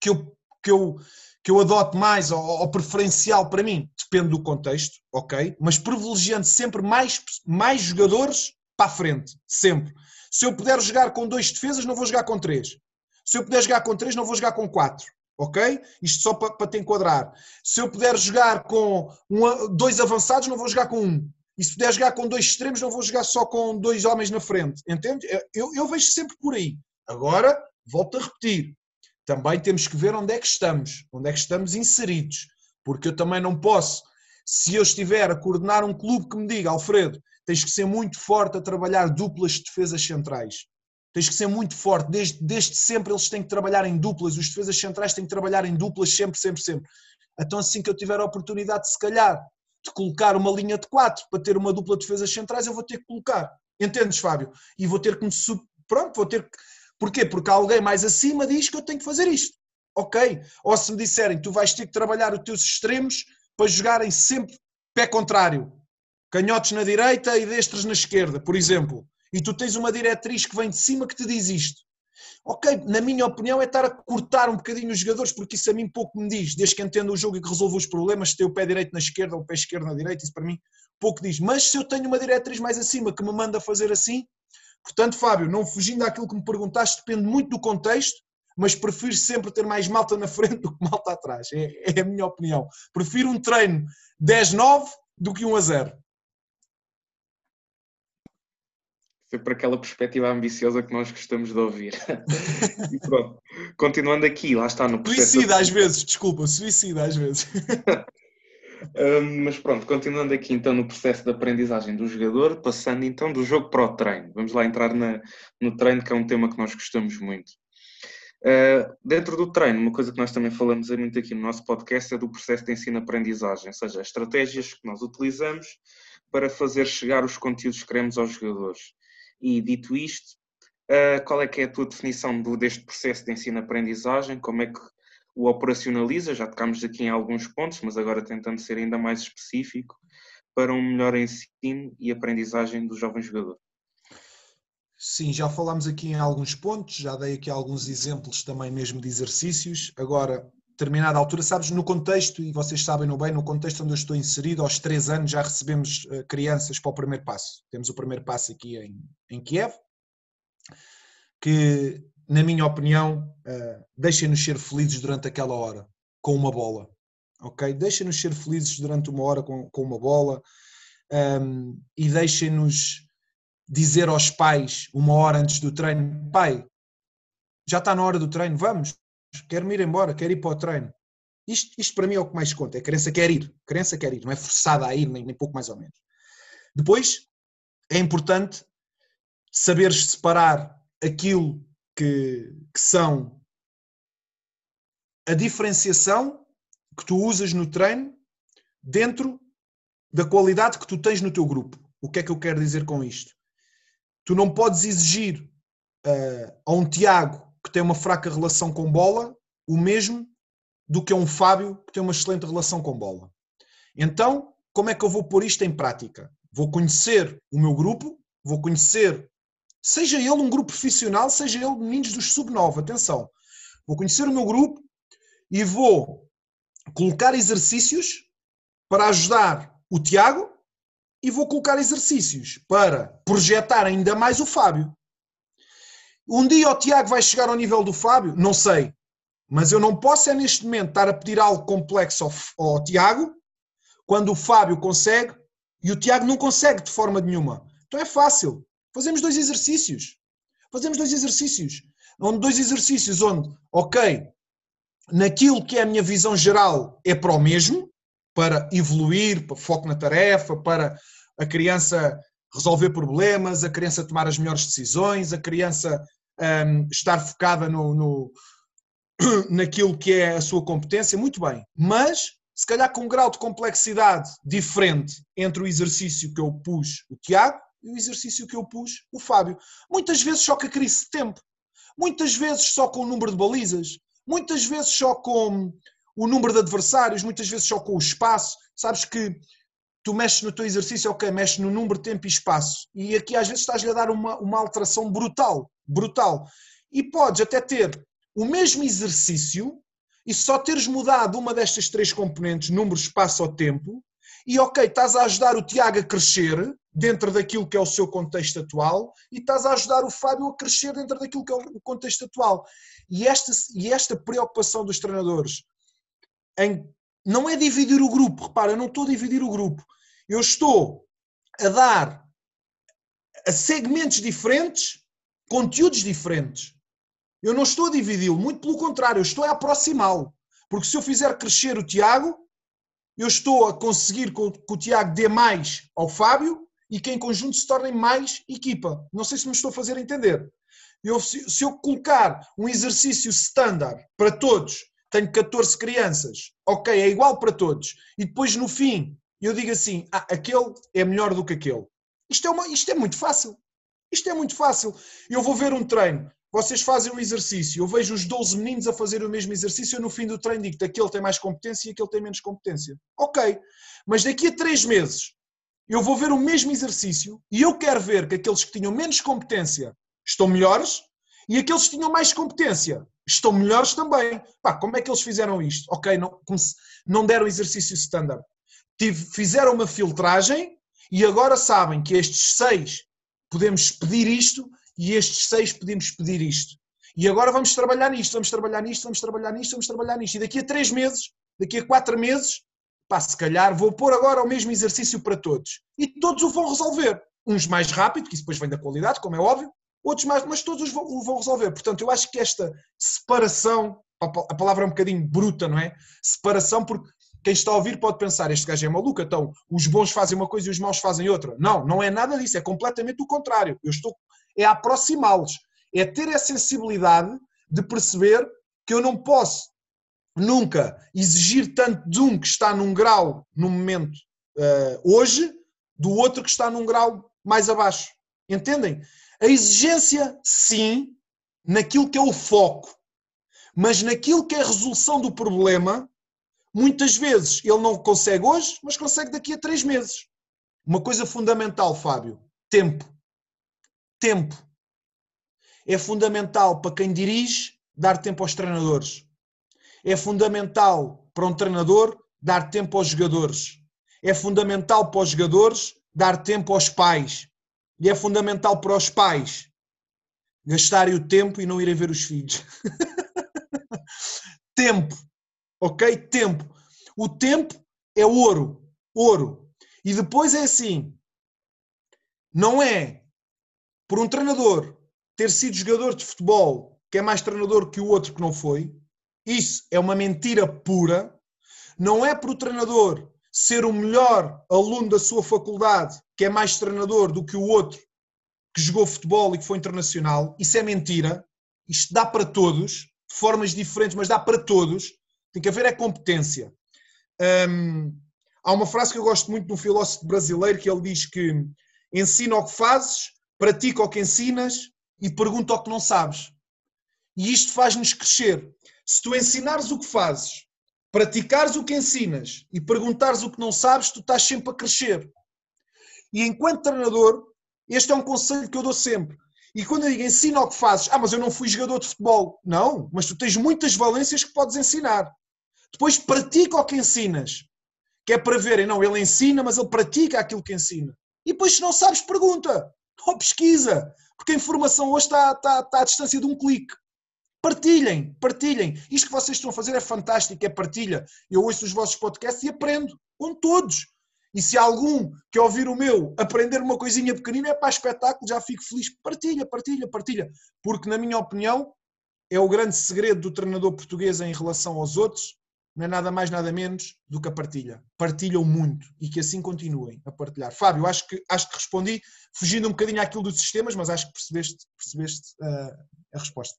Speaker 3: que eu, que eu que eu adoto mais ou, ou, preferencial para mim, depende do contexto, ok? Mas privilegiando sempre mais, mais jogadores para a frente, sempre. Se eu puder jogar com dois defesas, não vou jogar com três. Se eu puder jogar com três, não vou jogar com quatro, ok? Isto só para, para te enquadrar. Se eu puder jogar com um, dois avançados, não vou jogar com um. E se puder jogar com dois extremos, não vou jogar só com dois homens na frente, entende? Eu, eu vejo sempre por aí. Agora, volto a repetir, também temos que ver onde é que estamos, onde é que estamos inseridos, porque eu também não posso, se eu estiver a coordenar um clube que me diga, Alfredo, tens que ser muito forte a trabalhar duplas de defesas centrais. Tens que ser muito forte, desde, desde sempre eles têm que trabalhar em duplas, os defesas centrais têm que trabalhar em duplas sempre, sempre, sempre. Então assim que eu tiver a oportunidade, se calhar, de colocar uma linha de quatro para ter uma dupla de defesas centrais, eu vou ter que colocar. Entendes, Fábio? E vou ter que me... Pronto, vou ter que Porquê? Porque alguém mais acima diz que eu tenho que fazer isto. Ok? Ou se me disserem, tu vais ter que trabalhar os teus extremos para jogarem sempre pé contrário. Canhotos na direita e destros na esquerda, por exemplo. E tu tens uma diretriz que vem de cima que te diz isto. Ok, na minha opinião é estar a cortar um bocadinho os jogadores, porque isso a mim pouco me diz, desde que entendo o jogo e que resolvo os problemas, se tem o pé direito na esquerda ou o pé esquerdo na direita, isso para mim pouco diz. Mas se eu tenho uma diretriz mais acima que me manda fazer assim, Portanto, Fábio, não fugindo daquilo que me perguntaste, depende muito do contexto, mas prefiro sempre ter mais malta na frente do que malta atrás. É, é a minha opinião. Prefiro um treino 10-9 do que 1 a 0.
Speaker 2: Sempre aquela perspectiva ambiciosa que nós gostamos de ouvir. e pronto, continuando aqui, lá está no
Speaker 3: processo. Suicida às vezes, desculpa, suicida às vezes.
Speaker 2: Mas pronto, continuando aqui então no processo de aprendizagem do jogador, passando então do jogo para o treino. Vamos lá entrar na, no treino, que é um tema que nós gostamos muito. Uh, dentro do treino, uma coisa que nós também falamos muito aqui no nosso podcast é do processo de ensino-aprendizagem, ou seja, as estratégias que nós utilizamos para fazer chegar os conteúdos que queremos aos jogadores. E dito isto, uh, qual é que é a tua definição do, deste processo de ensino-aprendizagem? Como é que o operacionaliza, já tocámos aqui em alguns pontos, mas agora tentando ser ainda mais específico, para um melhor ensino e aprendizagem do jovem jogador.
Speaker 3: Sim, já falámos aqui em alguns pontos, já dei aqui alguns exemplos também mesmo de exercícios. Agora, determinada altura, sabes, no contexto, e vocês sabem no bem, no contexto onde eu estou inserido, aos três anos já recebemos eh, crianças para o primeiro passo. Temos o primeiro passo aqui em, em Kiev, que na minha opinião, uh, deixem-nos ser felizes durante aquela hora, com uma bola. Ok? Deixem-nos ser felizes durante uma hora com, com uma bola um, ehm, e deixem-nos dizer aos pais, uma hora antes do treino: pai, já está na hora do treino, vamos, quero-me ir embora, quero ir para o treino. Isto, isto para mim é o que mais conta, é a criança quer ir, a criança quer ir, não é forçada a ir, nem, nem pouco mais ou menos. Depois, é importante saberes separar aquilo que, que são a diferenciação que tu usas no treino dentro da qualidade que tu tens no teu grupo. O que é que eu quero dizer com isto? Tu não podes exigir uh, a um Tiago que tem uma fraca relação com bola o mesmo do que a um Fábio que tem uma excelente relação com bola. Então, como é que eu vou pôr isto em prática? Vou conhecer o meu grupo, vou conhecer Seja ele um grupo profissional, seja ele meninos dos sub-9. Atenção, vou conhecer o meu grupo e vou colocar exercícios para ajudar o Tiago e vou colocar exercícios para projetar ainda mais o Fábio. Um dia o Tiago vai chegar ao nível do Fábio? Não sei. Mas eu não posso é neste momento estar a pedir algo complexo ao, ao Tiago quando o Fábio consegue e o Tiago não consegue de forma nenhuma. Então é fácil. Fazemos dois exercícios. Fazemos dois exercícios. Onde dois exercícios onde, ok, naquilo que é a minha visão geral é para o mesmo, para evoluir, para foco na tarefa, para a criança resolver problemas, a criança tomar as melhores decisões, a criança um, estar focada no, no, naquilo que é a sua competência, muito bem. Mas, se calhar com um grau de complexidade diferente entre o exercício que eu pus o Tiago e o exercício que eu pus o Fábio. Muitas vezes só com a crise de tempo, muitas vezes só com o número de balizas, muitas vezes só com o número de adversários, muitas vezes só com o espaço. Sabes que tu mexes no teu exercício, ok, mexes no número, tempo e espaço. E aqui às vezes estás-lhe a dar uma, uma alteração brutal, brutal. E podes até ter o mesmo exercício e só teres mudado uma destas três componentes, número, espaço ou tempo, e ok, estás a ajudar o Tiago a crescer dentro daquilo que é o seu contexto atual e estás a ajudar o Fábio a crescer dentro daquilo que é o contexto atual. E esta, e esta preocupação dos treinadores em não é dividir o grupo, repara, eu não estou a dividir o grupo, eu estou a dar a segmentos diferentes conteúdos diferentes. Eu não estou a dividi-lo, muito pelo contrário, eu estou a aproximá-lo. Porque se eu fizer crescer o Tiago, eu estou a conseguir que o Tiago dê mais ao Fábio e que em conjunto se tornem mais equipa. Não sei se me estou a fazer entender. Eu, se eu colocar um exercício standard para todos, tenho 14 crianças, ok, é igual para todos, e depois no fim eu digo assim: ah, aquele é melhor do que aquele. Isto é, uma, isto é muito fácil. Isto é muito fácil. Eu vou ver um treino, vocês fazem um exercício, eu vejo os 12 meninos a fazer o mesmo exercício, eu no fim do treino digo que aquele tem mais competência e aquele tem menos competência. Ok, mas daqui a três meses eu vou ver o mesmo exercício e eu quero ver que aqueles que tinham menos competência estão melhores e aqueles que tinham mais competência estão melhores também. Pá, como é que eles fizeram isto? Ok, não, não deram exercício standard. fizeram uma filtragem e agora sabem que estes seis podemos pedir isto e estes seis podemos pedir isto. E agora vamos trabalhar nisto, vamos trabalhar nisto, vamos trabalhar nisto, vamos trabalhar nisto. E daqui a três meses, daqui a quatro meses, pá, se calhar vou pôr agora o mesmo exercício para todos. E todos o vão resolver. Uns mais rápido, que isso depois vem da qualidade, como é óbvio, outros mais, mas todos o vão resolver. Portanto, eu acho que esta separação, a palavra é um bocadinho bruta, não é? Separação, porque quem está a ouvir pode pensar, este gajo é maluco, então os bons fazem uma coisa e os maus fazem outra. Não, não é nada disso, é completamente o contrário. Eu estou é aproximá-los, é ter a sensibilidade de perceber que eu não posso nunca exigir tanto de um que está num grau no momento uh, hoje do outro que está num grau mais abaixo. Entendem? A exigência, sim, naquilo que é o foco, mas naquilo que é a resolução do problema, Muitas vezes ele não consegue hoje, mas consegue daqui a três meses. Uma coisa fundamental, Fábio: tempo. Tempo. É fundamental para quem dirige dar tempo aos treinadores. É fundamental para um treinador dar tempo aos jogadores. É fundamental para os jogadores dar tempo aos pais. E é fundamental para os pais gastarem o tempo e não irem ver os filhos. tempo ok? Tempo. O tempo é ouro, ouro. E depois é assim, não é por um treinador ter sido jogador de futebol que é mais treinador que o outro que não foi, isso é uma mentira pura. Não é por o treinador ser o melhor aluno da sua faculdade que é mais treinador do que o outro que jogou futebol e que foi internacional. Isso é mentira. Isto dá para todos, de formas diferentes, mas dá para todos. Tem que haver é competência. Um, há uma frase que eu gosto muito de um filósofo brasileiro que ele diz que ensina o que fazes, pratica o que ensinas e pergunta o que não sabes. E isto faz-nos crescer. Se tu ensinares o que fazes, praticares o que ensinas e perguntares o que não sabes, tu estás sempre a crescer. E enquanto treinador, este é um conselho que eu dou sempre. E quando eu digo ensina o que fazes, ah, mas eu não fui jogador de futebol. Não, mas tu tens muitas valências que podes ensinar. Depois pratica o que ensinas. Que é para verem, não, ele ensina, mas ele pratica aquilo que ensina. E depois, se não sabes, pergunta. Ou pesquisa. Porque a informação hoje está, está, está à distância de um clique. Partilhem, partilhem. Isto que vocês estão a fazer é fantástico, é partilha. Eu ouço os vossos podcasts e aprendo com todos. E se algum que ouvir o meu aprender uma coisinha pequenina é para espetáculo, já fico feliz. Partilha, partilha, partilha. Porque, na minha opinião, é o grande segredo do treinador português em relação aos outros, não é nada mais, nada menos do que a partilha. Partilham muito e que assim continuem a partilhar. Fábio, acho que, acho que respondi, fugindo um bocadinho àquilo dos sistemas, mas acho que percebeste, percebeste uh, a resposta.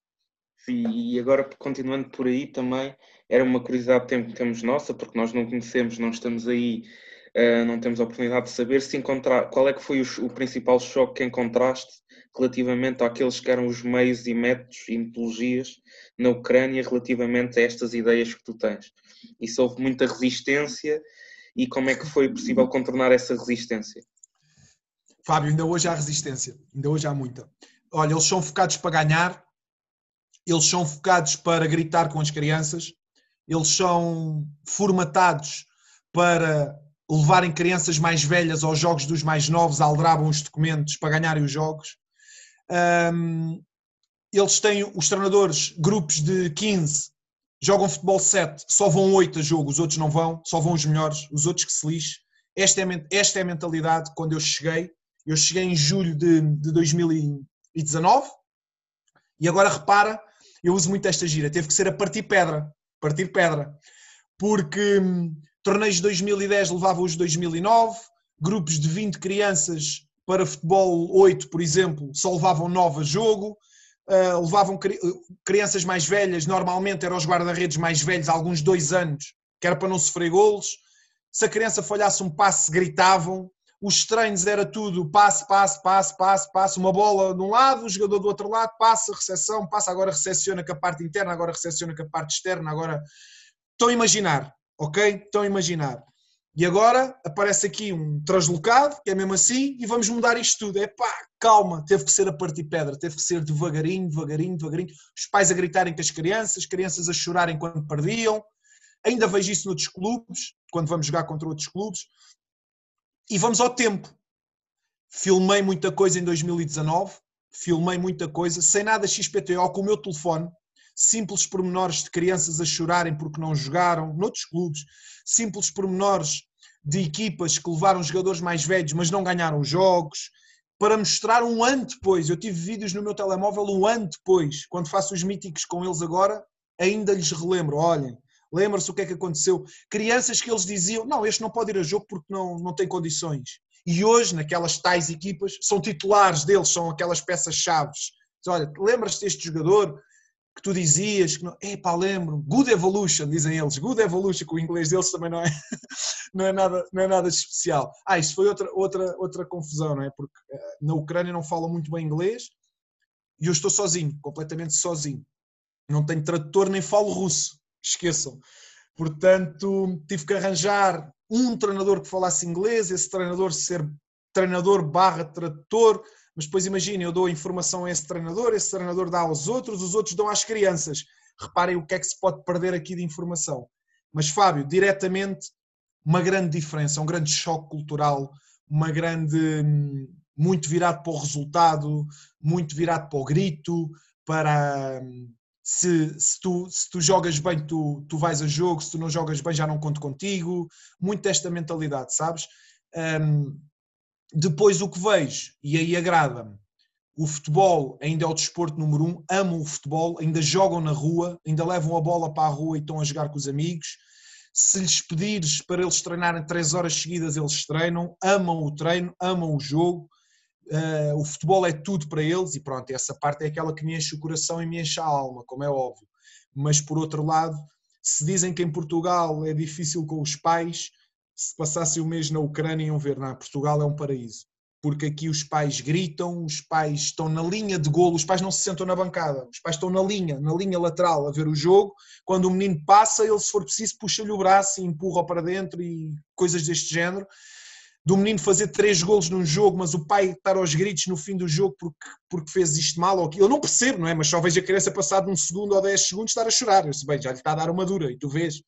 Speaker 2: Sim, e agora continuando por aí também, era uma curiosidade que temos nossa, porque nós não conhecemos, não estamos aí, uh, não temos a oportunidade de saber se encontrar, qual é que foi o, o principal choque que encontraste relativamente àqueles que eram os meios e métodos e metodologias na Ucrânia relativamente a estas ideias que tu tens. E houve muita resistência e como é que foi possível contornar essa resistência?
Speaker 3: Fábio, ainda hoje há resistência, ainda hoje há muita. Olha, eles são focados para ganhar, eles são focados para gritar com as crianças, eles são formatados para levarem crianças mais velhas aos jogos dos mais novos, aldrabam os documentos para ganharem os jogos. Um, eles têm, os treinadores, grupos de 15, jogam futebol 7, só vão 8 a jogo, os outros não vão, só vão os melhores, os outros que se lixem. Esta é, esta é a mentalidade quando eu cheguei. Eu cheguei em julho de, de 2019 e agora repara, eu uso muito esta gira, teve que ser a partir pedra, partir pedra, porque hum, torneios de 2010 levavam os de 2009, grupos de 20 crianças para futebol 8, por exemplo, só levavam 9 a jogo, uh, levavam cri crianças mais velhas, normalmente eram os guarda-redes mais velhos, alguns dois anos, que era para não sofrer golos. Se a criança falhasse um passe, gritavam. Os treinos era tudo passe, passe, passe, passe, passe, uma bola de um lado, o jogador do outro lado, passa, recepção, passa, agora recepciona com a parte interna, agora recepciona com a parte externa, agora... Estão a imaginar, ok? Estão a imaginar. E agora aparece aqui um translocado, que é mesmo assim, e vamos mudar isto tudo. É pá, calma, teve que ser a partir pedra, teve que ser devagarinho, devagarinho, devagarinho. Os pais a gritarem com as crianças, as crianças a chorarem quando perdiam. Ainda vejo isso noutros clubes, quando vamos jogar contra outros clubes. E vamos ao tempo. Filmei muita coisa em 2019, filmei muita coisa, sem nada XPTO, com o meu telefone, simples pormenores de crianças a chorarem porque não jogaram, noutros clubes, simples pormenores de equipas que levaram jogadores mais velhos, mas não ganharam jogos, para mostrar um ano depois. Eu tive vídeos no meu telemóvel um ano depois, quando faço os míticos com eles agora, ainda lhes relembro. Olhem, lembra-se o que é que aconteceu. Crianças que eles diziam: não, este não pode ir a jogo porque não, não tem condições. E hoje, naquelas tais equipas, são titulares deles, são aquelas peças-chaves. Olha, lembras-te deste jogador? Que tu dizias que não, epá, lembro, good evolution, dizem eles, good evolution, que o inglês deles também não é, não é, nada, não é nada especial. Ah, isso foi outra, outra, outra confusão, não é? Porque eh, na Ucrânia não falam muito bem inglês e eu estou sozinho, completamente sozinho. Não tenho tradutor nem falo russo, esqueçam. Portanto, tive que arranjar um treinador que falasse inglês, esse treinador ser treinador barra tradutor, mas depois imaginem, eu dou informação a esse treinador, esse treinador dá aos outros, os outros dão às crianças. Reparem o que é que se pode perder aqui de informação. Mas Fábio, diretamente, uma grande diferença, um grande choque cultural, uma grande. muito virado para o resultado, muito virado para o grito, para. Se, se, tu, se tu jogas bem, tu, tu vais a jogo, se tu não jogas bem, já não conto contigo. Muito desta mentalidade, sabes? Um, depois o que vejo, e aí agrada-me, o futebol ainda é o desporto número um, amam o futebol, ainda jogam na rua, ainda levam a bola para a rua e estão a jogar com os amigos. Se lhes pedires para eles treinarem três horas seguidas, eles treinam, amam o treino, amam o jogo. Uh, o futebol é tudo para eles e pronto, essa parte é aquela que me enche o coração e me enche a alma, como é óbvio. Mas por outro lado, se dizem que em Portugal é difícil com os pais, se passassem o mês na Ucrânia iam ver, não, Portugal é um paraíso. Porque aqui os pais gritam, os pais estão na linha de golo, os pais não se sentam na bancada, os pais estão na linha, na linha lateral a ver o jogo. Quando o menino passa, ele, se for preciso, puxa-lhe o braço e empurra para dentro e coisas deste género. Do menino fazer três golos num jogo, mas o pai estar aos gritos no fim do jogo porque, porque fez isto mal ou aquilo. Eu não percebo, não é? Mas só vejo a criança passar de um segundo ou dez segundos estar a chorar. Eu sei, bem, já lhe está a dar uma dura e tu vês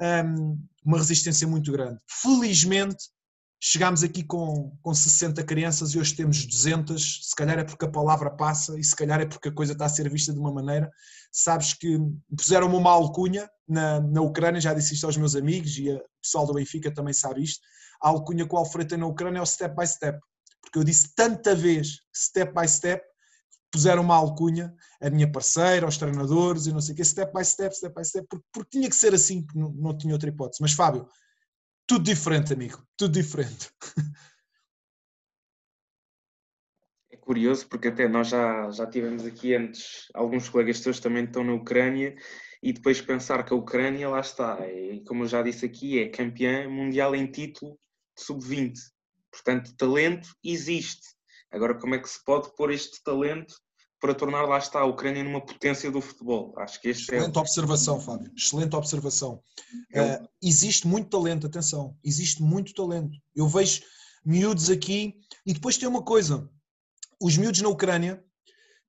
Speaker 3: um, uma resistência muito grande. Felizmente, chegámos aqui com, com 60 crianças e hoje temos 200. Se calhar é porque a palavra passa e se calhar é porque a coisa está a ser vista de uma maneira. Sabes que puseram-me uma alcunha na, na Ucrânia, já disse isto aos meus amigos e o pessoal do Benfica também sabe isto. A alcunha que o Alfredo tem na Ucrânia é o step by step. Porque eu disse tanta vez step by step puseram uma alcunha, a minha parceira, aos treinadores e não sei o quê, step by step, step by step, porque, porque tinha que ser assim, não, não tinha outra hipótese. Mas Fábio, tudo diferente, amigo, tudo diferente.
Speaker 2: É curioso porque até nós já, já tivemos aqui antes, alguns colegas teus também estão na Ucrânia e depois pensar que a Ucrânia lá está, e como eu já disse aqui, é campeã mundial em título de sub-20. Portanto, talento existe. Agora, como é que se pode pôr este talento para tornar lá está a Ucrânia numa potência do futebol? Acho que este
Speaker 3: é Excelente é... observação, Fábio. Excelente observação. É... Uh, existe muito talento, atenção. Existe muito talento. Eu vejo miúdos aqui e depois tem uma coisa. Os miúdos na Ucrânia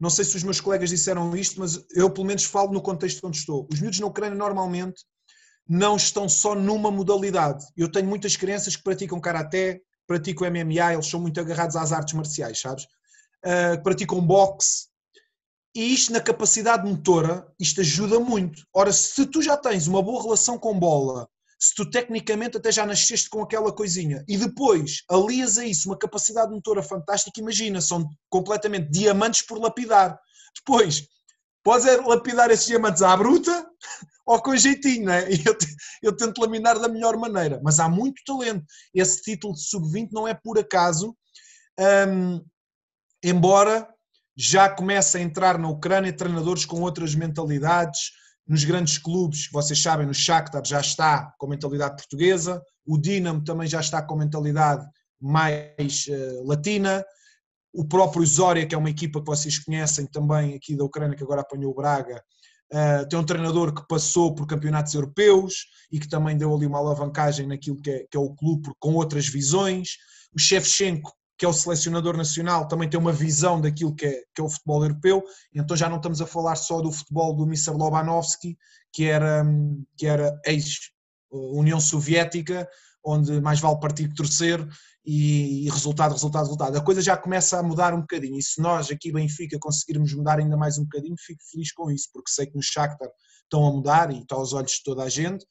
Speaker 3: não sei se os meus colegas disseram isto, mas eu pelo menos falo no contexto onde estou. Os miúdos na Ucrânia normalmente não estão só numa modalidade. Eu tenho muitas crianças que praticam karaté, praticam MMA, eles são muito agarrados às artes marciais, sabes? Uh, praticam boxe. E isto na capacidade motora, isto ajuda muito. Ora, se tu já tens uma boa relação com bola, se tu tecnicamente até já nasceste com aquela coisinha e depois alias a isso uma capacidade motora fantástica, imagina, são completamente diamantes por lapidar. Depois, podes é lapidar esses diamantes à bruta ou com jeitinho, não é? Eu, eu tento laminar da melhor maneira, mas há muito talento. Esse título de sub-20 não é por acaso, embora já comece a entrar na Ucrânia treinadores com outras mentalidades, nos grandes clubes, vocês sabem, no Shakhtar já está com mentalidade portuguesa, o Dinamo também já está com mentalidade mais uh, latina, o próprio Zória, que é uma equipa que vocês conhecem também aqui da Ucrânia, que agora apanhou o Braga, uh, tem um treinador que passou por campeonatos europeus e que também deu ali uma alavancagem naquilo que é, que é o clube com outras visões. O Shevchenko que é o selecionador nacional, também tem uma visão daquilo que é, que é o futebol europeu, então já não estamos a falar só do futebol do Mr. Lobanovski, que era, que era ex-União Soviética, onde mais vale partir que torcer, e, e, resultado, resultado, resultado. A coisa já começa a mudar um bocadinho, e se nós aqui Benfica conseguirmos mudar ainda mais um bocadinho, fico feliz com isso, porque sei que no Shakhtar estão a mudar, e está aos olhos de toda a gente,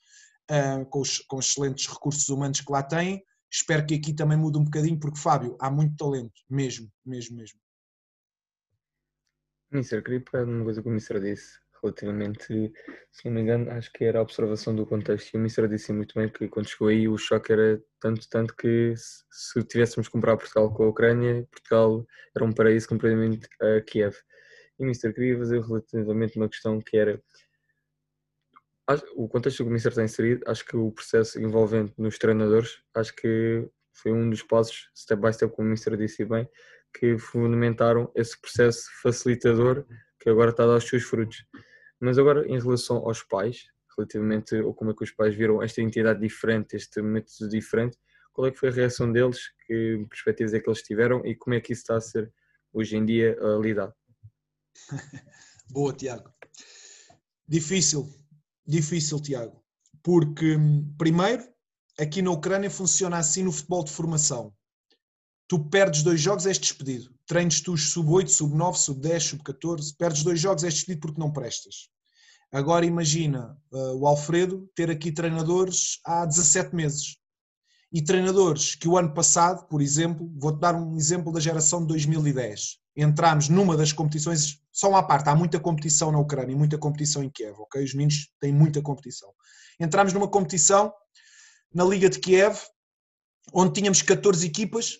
Speaker 3: uh, com, os, com os excelentes recursos humanos que lá têm, espero que aqui também mude um bocadinho, porque Fábio, há muito talento, mesmo, mesmo, mesmo.
Speaker 1: Mister, queria pegar uma coisa que o Mister disse relativamente, se não me engano, acho que era a observação do contexto. E o Mister disse muito bem que quando chegou aí o choque era tanto, tanto que se tivéssemos que comprar Portugal com a Ucrânia, Portugal era um paraíso completamente a Kiev. E Mister, queria fazer relativamente uma questão que era o contexto que o Ministério tem inserido, acho que o processo envolvente nos treinadores, acho que foi um dos passos, step by step, como o Ministério disse bem, que fundamentaram esse processo facilitador que agora está a dar os seus frutos. Mas agora, em relação aos pais, relativamente ou como é que os pais viram esta entidade diferente, este método diferente, qual é que foi a reação deles, que perspectivas é que eles tiveram e como é que isso está a ser hoje em dia lidado?
Speaker 3: Boa, Tiago. Difícil, Difícil, Tiago. Porque, primeiro, aqui na Ucrânia funciona assim no futebol de formação. Tu perdes dois jogos, és despedido. Treinos tu sub-8, sub-9, sub-10, sub-14. Perdes dois jogos, és despedido porque não prestas. Agora imagina uh, o Alfredo ter aqui treinadores há 17 meses. E treinadores que o ano passado, por exemplo, vou-te dar um exemplo da geração de 2010 entramos numa das competições, só uma parte, há muita competição na Ucrânia, muita competição em Kiev, ok? Os meninos têm muita competição. Entramos numa competição na Liga de Kiev, onde tínhamos 14 equipas,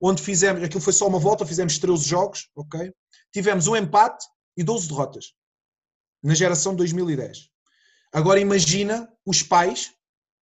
Speaker 3: onde fizemos, aquilo foi só uma volta, fizemos 13 jogos, ok? Tivemos um empate e 12 derrotas, na geração de 2010. Agora imagina os pais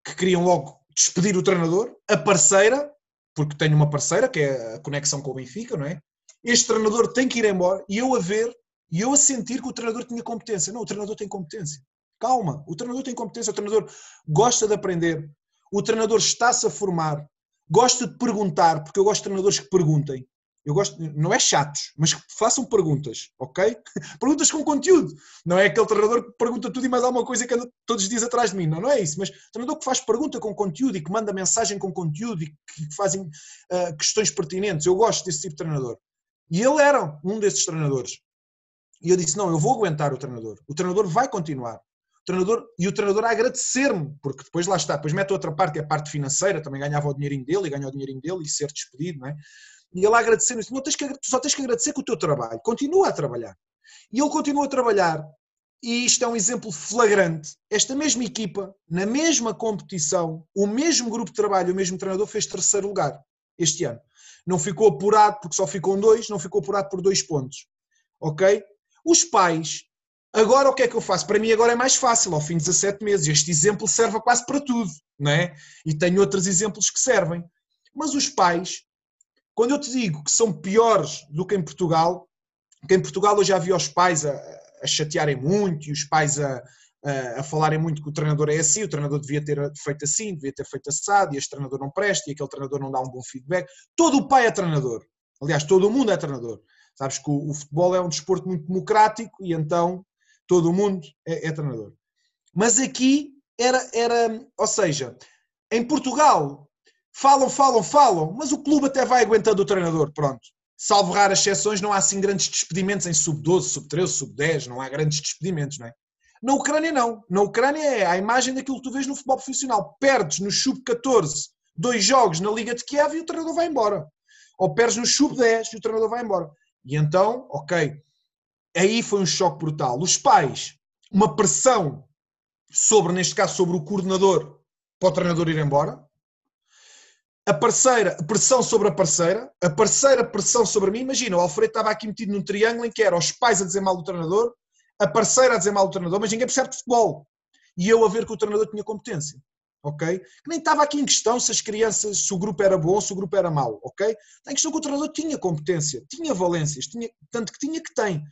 Speaker 3: que queriam logo despedir o treinador, a parceira, porque tenho uma parceira, que é a conexão com o Benfica, não é? este treinador tem que ir embora e eu a ver e eu a sentir que o treinador tinha competência. Não, o treinador tem competência. Calma, o treinador tem competência, o treinador gosta de aprender, o treinador está-se a formar, gosta de perguntar, porque eu gosto de treinadores que perguntem. Eu gosto, não é chatos, mas que façam perguntas, ok? Perguntas com conteúdo. Não é aquele treinador que pergunta tudo e mais alguma coisa que anda todos os dias atrás de mim. Não, não é isso. Mas treinador que faz pergunta com conteúdo e que manda mensagem com conteúdo e que fazem uh, questões pertinentes. Eu gosto desse tipo de treinador. E ele era um desses treinadores. E eu disse: não, eu vou aguentar o treinador. O treinador vai continuar. Treinador, e o treinador a agradecer-me, porque depois lá está, depois mete outra parte, que é a parte financeira, também ganhava o dinheirinho dele e ganha o dinheirinho dele e ser despedido, não é? E ele agradecer, não tens que, tu só tens que agradecer com o teu trabalho. Continua a trabalhar. E ele continua a trabalhar. E isto é um exemplo flagrante. Esta mesma equipa, na mesma competição, o mesmo grupo de trabalho, o mesmo treinador, fez terceiro lugar este ano. Não ficou apurado porque só ficou dois, não ficou apurado por dois pontos. Ok? Os pais, agora o que é que eu faço? Para mim agora é mais fácil, ao fim de 17 meses. Este exemplo serve quase para tudo, não é? E tenho outros exemplos que servem. Mas os pais, quando eu te digo que são piores do que em Portugal, que em Portugal eu já vi os pais a, a chatearem muito e os pais a, a, a, falarem muito que o treinador é assim, o treinador devia ter feito assim, devia ter feito assado, e este treinador não presta, e aquele treinador não dá um bom feedback. Todo o pai é treinador. Aliás, todo o mundo é treinador. Sabes que o, o futebol é um desporto muito democrático e então todo mundo é, é treinador. Mas aqui era, era, ou seja, em Portugal falam, falam, falam, mas o clube até vai aguentando o treinador, pronto. Salvo raras exceções, não há assim grandes despedimentos em sub-12, sub-13, sub-10, não há grandes despedimentos, não é? Na Ucrânia não. Na Ucrânia é a imagem daquilo que tu vês no futebol profissional. Perdes no sub-14 dois jogos na Liga de Kiev e o treinador vai embora. Ou perdes no sub-10 e o treinador vai embora. E então, ok, aí foi um choque brutal. Os pais, uma pressão sobre, neste caso, sobre o coordenador para o treinador ir embora. A parceira, pressão sobre a parceira. A parceira, pressão sobre mim. Imagina, o Alfredo estava aqui metido num triângulo em que era os pais a dizer mal do treinador, a parceira a dizer mal do treinador, mas ninguém percebe de futebol. E eu a ver que o treinador tinha competência. Ok? Que nem estava aqui em questão se as crianças, se o grupo era bom, se o grupo era mau. Ok? Tem questão que o treinador tinha competência, tinha valências, tinha, tanto que tinha que tem.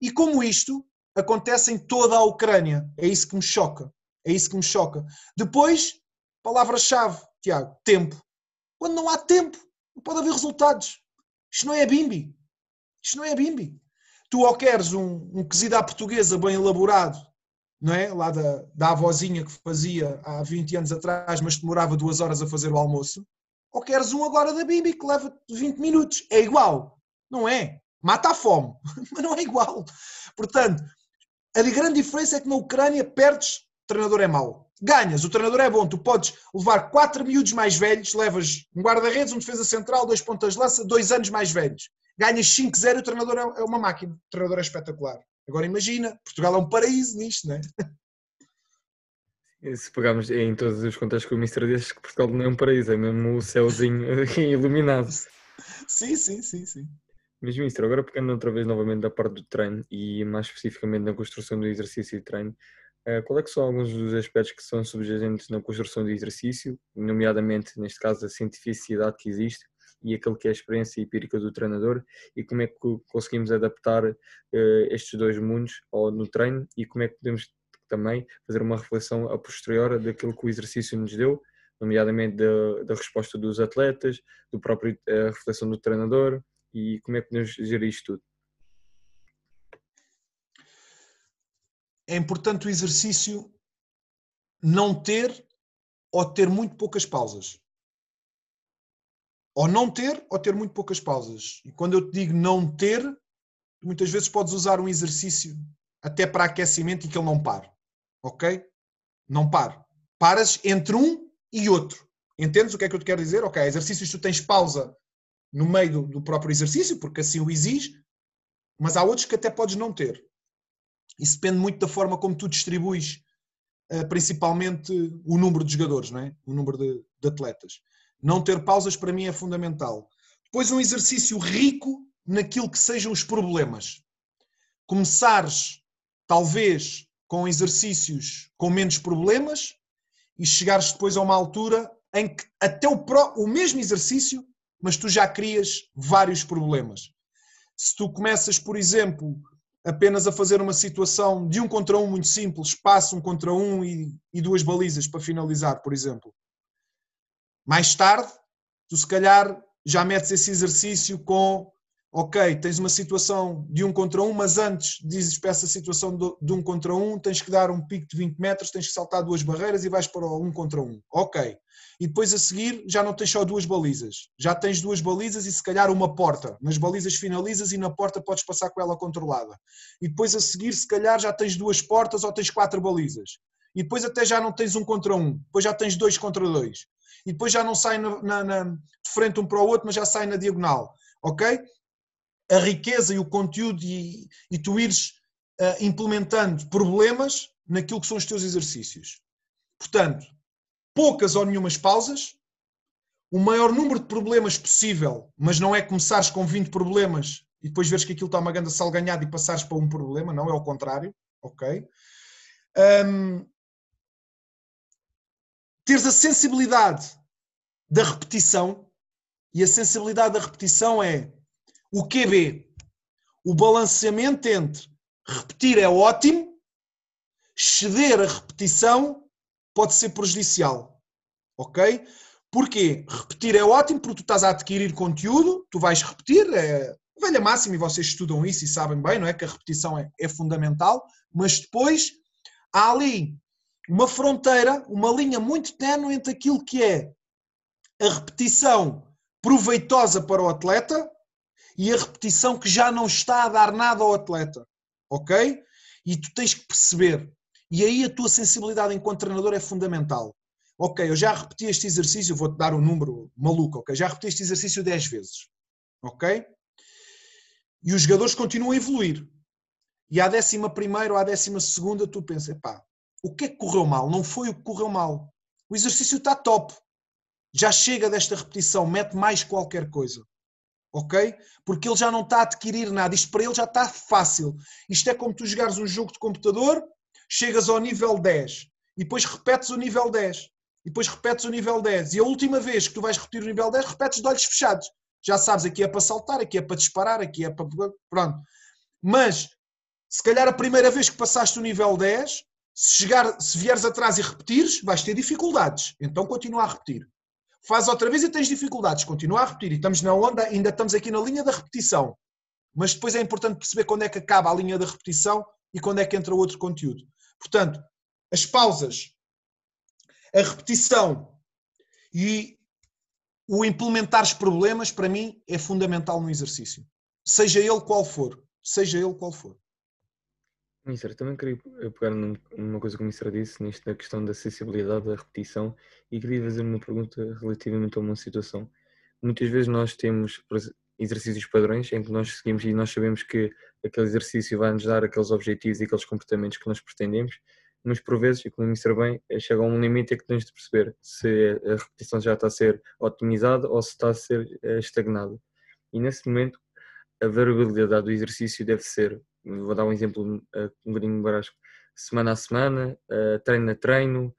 Speaker 3: E como isto acontece em toda a Ucrânia. É isso que me choca. É isso que me choca. Depois, palavra-chave, Tiago, tempo. Quando não há tempo, não pode haver resultados. Isto não é bimbi. Isto não é bimbi. Tu ou queres um, um à portuguesa bem elaborado, não é? Lá da, da avózinha que fazia há 20 anos atrás, mas demorava duas horas a fazer o almoço, ou queres um agora da bimbi que leva 20 minutos. É igual. Não é? Mata a fome, mas não é igual. Portanto, a grande diferença é que na Ucrânia perdes, o treinador é mau. Ganhas, o treinador é bom. Tu podes levar quatro miúdos mais velhos, levas um guarda-redes, um defesa central, dois pontas de lança, dois anos mais velhos. Ganhas 5-0 e o treinador é, é uma máquina. O treinador é espetacular. Agora imagina, Portugal é um paraíso nisto, não é?
Speaker 1: Se pegarmos em todos os contextos que o Mister diz, que Portugal não é um paraíso, é mesmo o céuzinho iluminado.
Speaker 3: Sim, sim, sim, sim.
Speaker 1: Mas, Mister, agora pegando outra vez novamente da parte do treino e mais especificamente na construção do exercício e treino, uh, qual é que são alguns dos aspectos que são subjacentes na construção do exercício, nomeadamente, neste caso, a cientificidade que existe e aquele que é a experiência empírica do treinador e como é que conseguimos adaptar uh, estes dois mundos ao, no treino e como é que podemos também fazer uma reflexão a posterior daquilo que o exercício nos deu, nomeadamente da, da resposta dos atletas, do próprio uh, reflexão do treinador, e como é que podemos gerir isto tudo?
Speaker 3: É importante o exercício não ter ou ter muito poucas pausas. Ou não ter ou ter muito poucas pausas. E quando eu te digo não ter, muitas vezes podes usar um exercício até para aquecimento e que ele não pare. Ok? Não pare. Paras entre um e outro. Entendes o que é que eu te quero dizer? Ok, exercícios tu tens pausa no meio do, do próprio exercício, porque assim o exige, mas há outros que até podes não ter. Isso depende muito da forma como tu distribuis uh, principalmente o número de jogadores, não é? o número de, de atletas. Não ter pausas para mim é fundamental. Depois um exercício rico naquilo que sejam os problemas. Começares, talvez, com exercícios com menos problemas e chegares depois a uma altura em que até o, pro, o mesmo exercício mas tu já crias vários problemas. Se tu começas, por exemplo, apenas a fazer uma situação de um contra um muito simples, passo um contra um e, e duas balizas para finalizar, por exemplo. Mais tarde, tu se calhar já metes esse exercício com ok, tens uma situação de um contra um, mas antes dizes para essa situação de um contra um, tens que dar um pico de 20 metros, tens que saltar duas barreiras e vais para o um contra um. Ok. E depois a seguir já não tens só duas balizas, já tens duas balizas e se calhar uma porta. Nas balizas finalizas e na porta podes passar com ela controlada. E depois a seguir, se calhar já tens duas portas ou tens quatro balizas. E depois até já não tens um contra um, depois já tens dois contra dois. E depois já não sai na, na, na, de frente um para o outro, mas já sai na diagonal ok? A riqueza e o conteúdo e, e tu ires uh, implementando problemas naquilo que são os teus exercícios. Portanto, poucas ou nenhumas pausas, o maior número de problemas possível, mas não é começares com 20 problemas e depois veres que aquilo está uma grande salganhada e passares para um problema, não, é o contrário, ok? Um, teres a sensibilidade da repetição, e a sensibilidade da repetição é o QB, o balanceamento entre repetir é ótimo, ceder a repetição pode ser prejudicial, ok? Porquê? Repetir é ótimo porque tu estás a adquirir conteúdo, tu vais repetir, é velha máxima e vocês estudam isso e sabem bem, não é? Que a repetição é, é fundamental, mas depois há ali uma fronteira, uma linha muito tenue entre aquilo que é a repetição proveitosa para o atleta e a repetição que já não está a dar nada ao atleta, ok? E tu tens que perceber. E aí a tua sensibilidade enquanto treinador é fundamental ok, eu já repeti este exercício, vou-te dar um número maluco, ok? Já repeti este exercício 10 vezes, ok? E os jogadores continuam a evoluir. E à décima primeira ou à décima segunda tu pensas, pá, o que é que correu mal? Não foi o que correu mal. O exercício está top. Já chega desta repetição, mete mais qualquer coisa. Ok? Porque ele já não está a adquirir nada. Isto para ele já está fácil. Isto é como tu jogares um jogo de computador, chegas ao nível 10 e depois repetes o nível 10 e depois repetes o nível 10. E a última vez que tu vais repetir o nível 10, repetes de olhos fechados. Já sabes, aqui é para saltar, aqui é para disparar, aqui é para. Pronto. Mas, se calhar a primeira vez que passaste o nível 10, se, chegar, se vieres atrás e repetires, vais ter dificuldades. Então continua a repetir. Faz outra vez e tens dificuldades, continua a repetir. E estamos na onda, ainda estamos aqui na linha da repetição. Mas depois é importante perceber quando é que acaba a linha da repetição e quando é que entra outro conteúdo. Portanto, as pausas a repetição e o implementar os problemas, para mim, é fundamental no exercício. Seja ele qual for. Seja ele qual for.
Speaker 1: Mister, também queria pegar numa coisa que o Mister disse, nisto da questão da acessibilidade, da repetição, e queria fazer uma pergunta relativamente a uma situação. Muitas vezes nós temos exercícios padrões em que nós seguimos e nós sabemos que aquele exercício vai nos dar aqueles objetivos e aqueles comportamentos que nós pretendemos, mas por vezes, e como ministro bem, chega a um limite em que tens de perceber se a repetição já está a ser otimizada ou se está a ser eh, estagnada. E nesse momento, a variabilidade do exercício deve ser, vou dar um exemplo eh, um bocadinho barasco, semana a semana, treino a treino,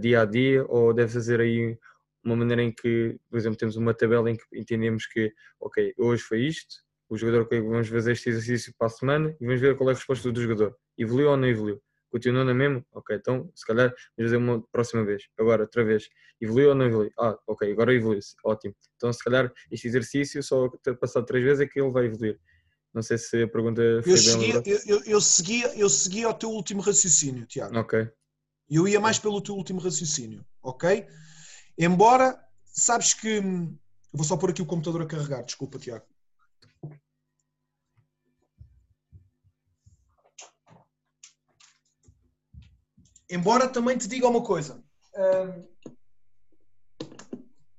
Speaker 1: dia a dia, ou deve fazer aí uma maneira em que, por exemplo, temos uma tabela em que entendemos que, ok, hoje foi isto, o jogador, okay, vamos fazer este exercício para a semana e vamos ver qual é a resposta do jogador. Evoluiu ou não evoluiu? Continua na mesma? Ok, então se calhar vamos fazer uma próxima vez. Agora, outra vez. Evoluiu ou não evoluiu? Ah, ok, agora evoluiu-se. Ótimo. Então se calhar este exercício, só ter passado três vezes é que ele vai evoluir. Não sei se a pergunta foi
Speaker 3: eu segui, eu, eu, eu, seguia, eu seguia o teu último raciocínio, Tiago.
Speaker 1: Ok.
Speaker 3: Eu ia mais pelo teu último raciocínio, ok? Embora, sabes que. Vou só pôr aqui o computador a carregar, desculpa, Tiago. Embora também te diga uma coisa.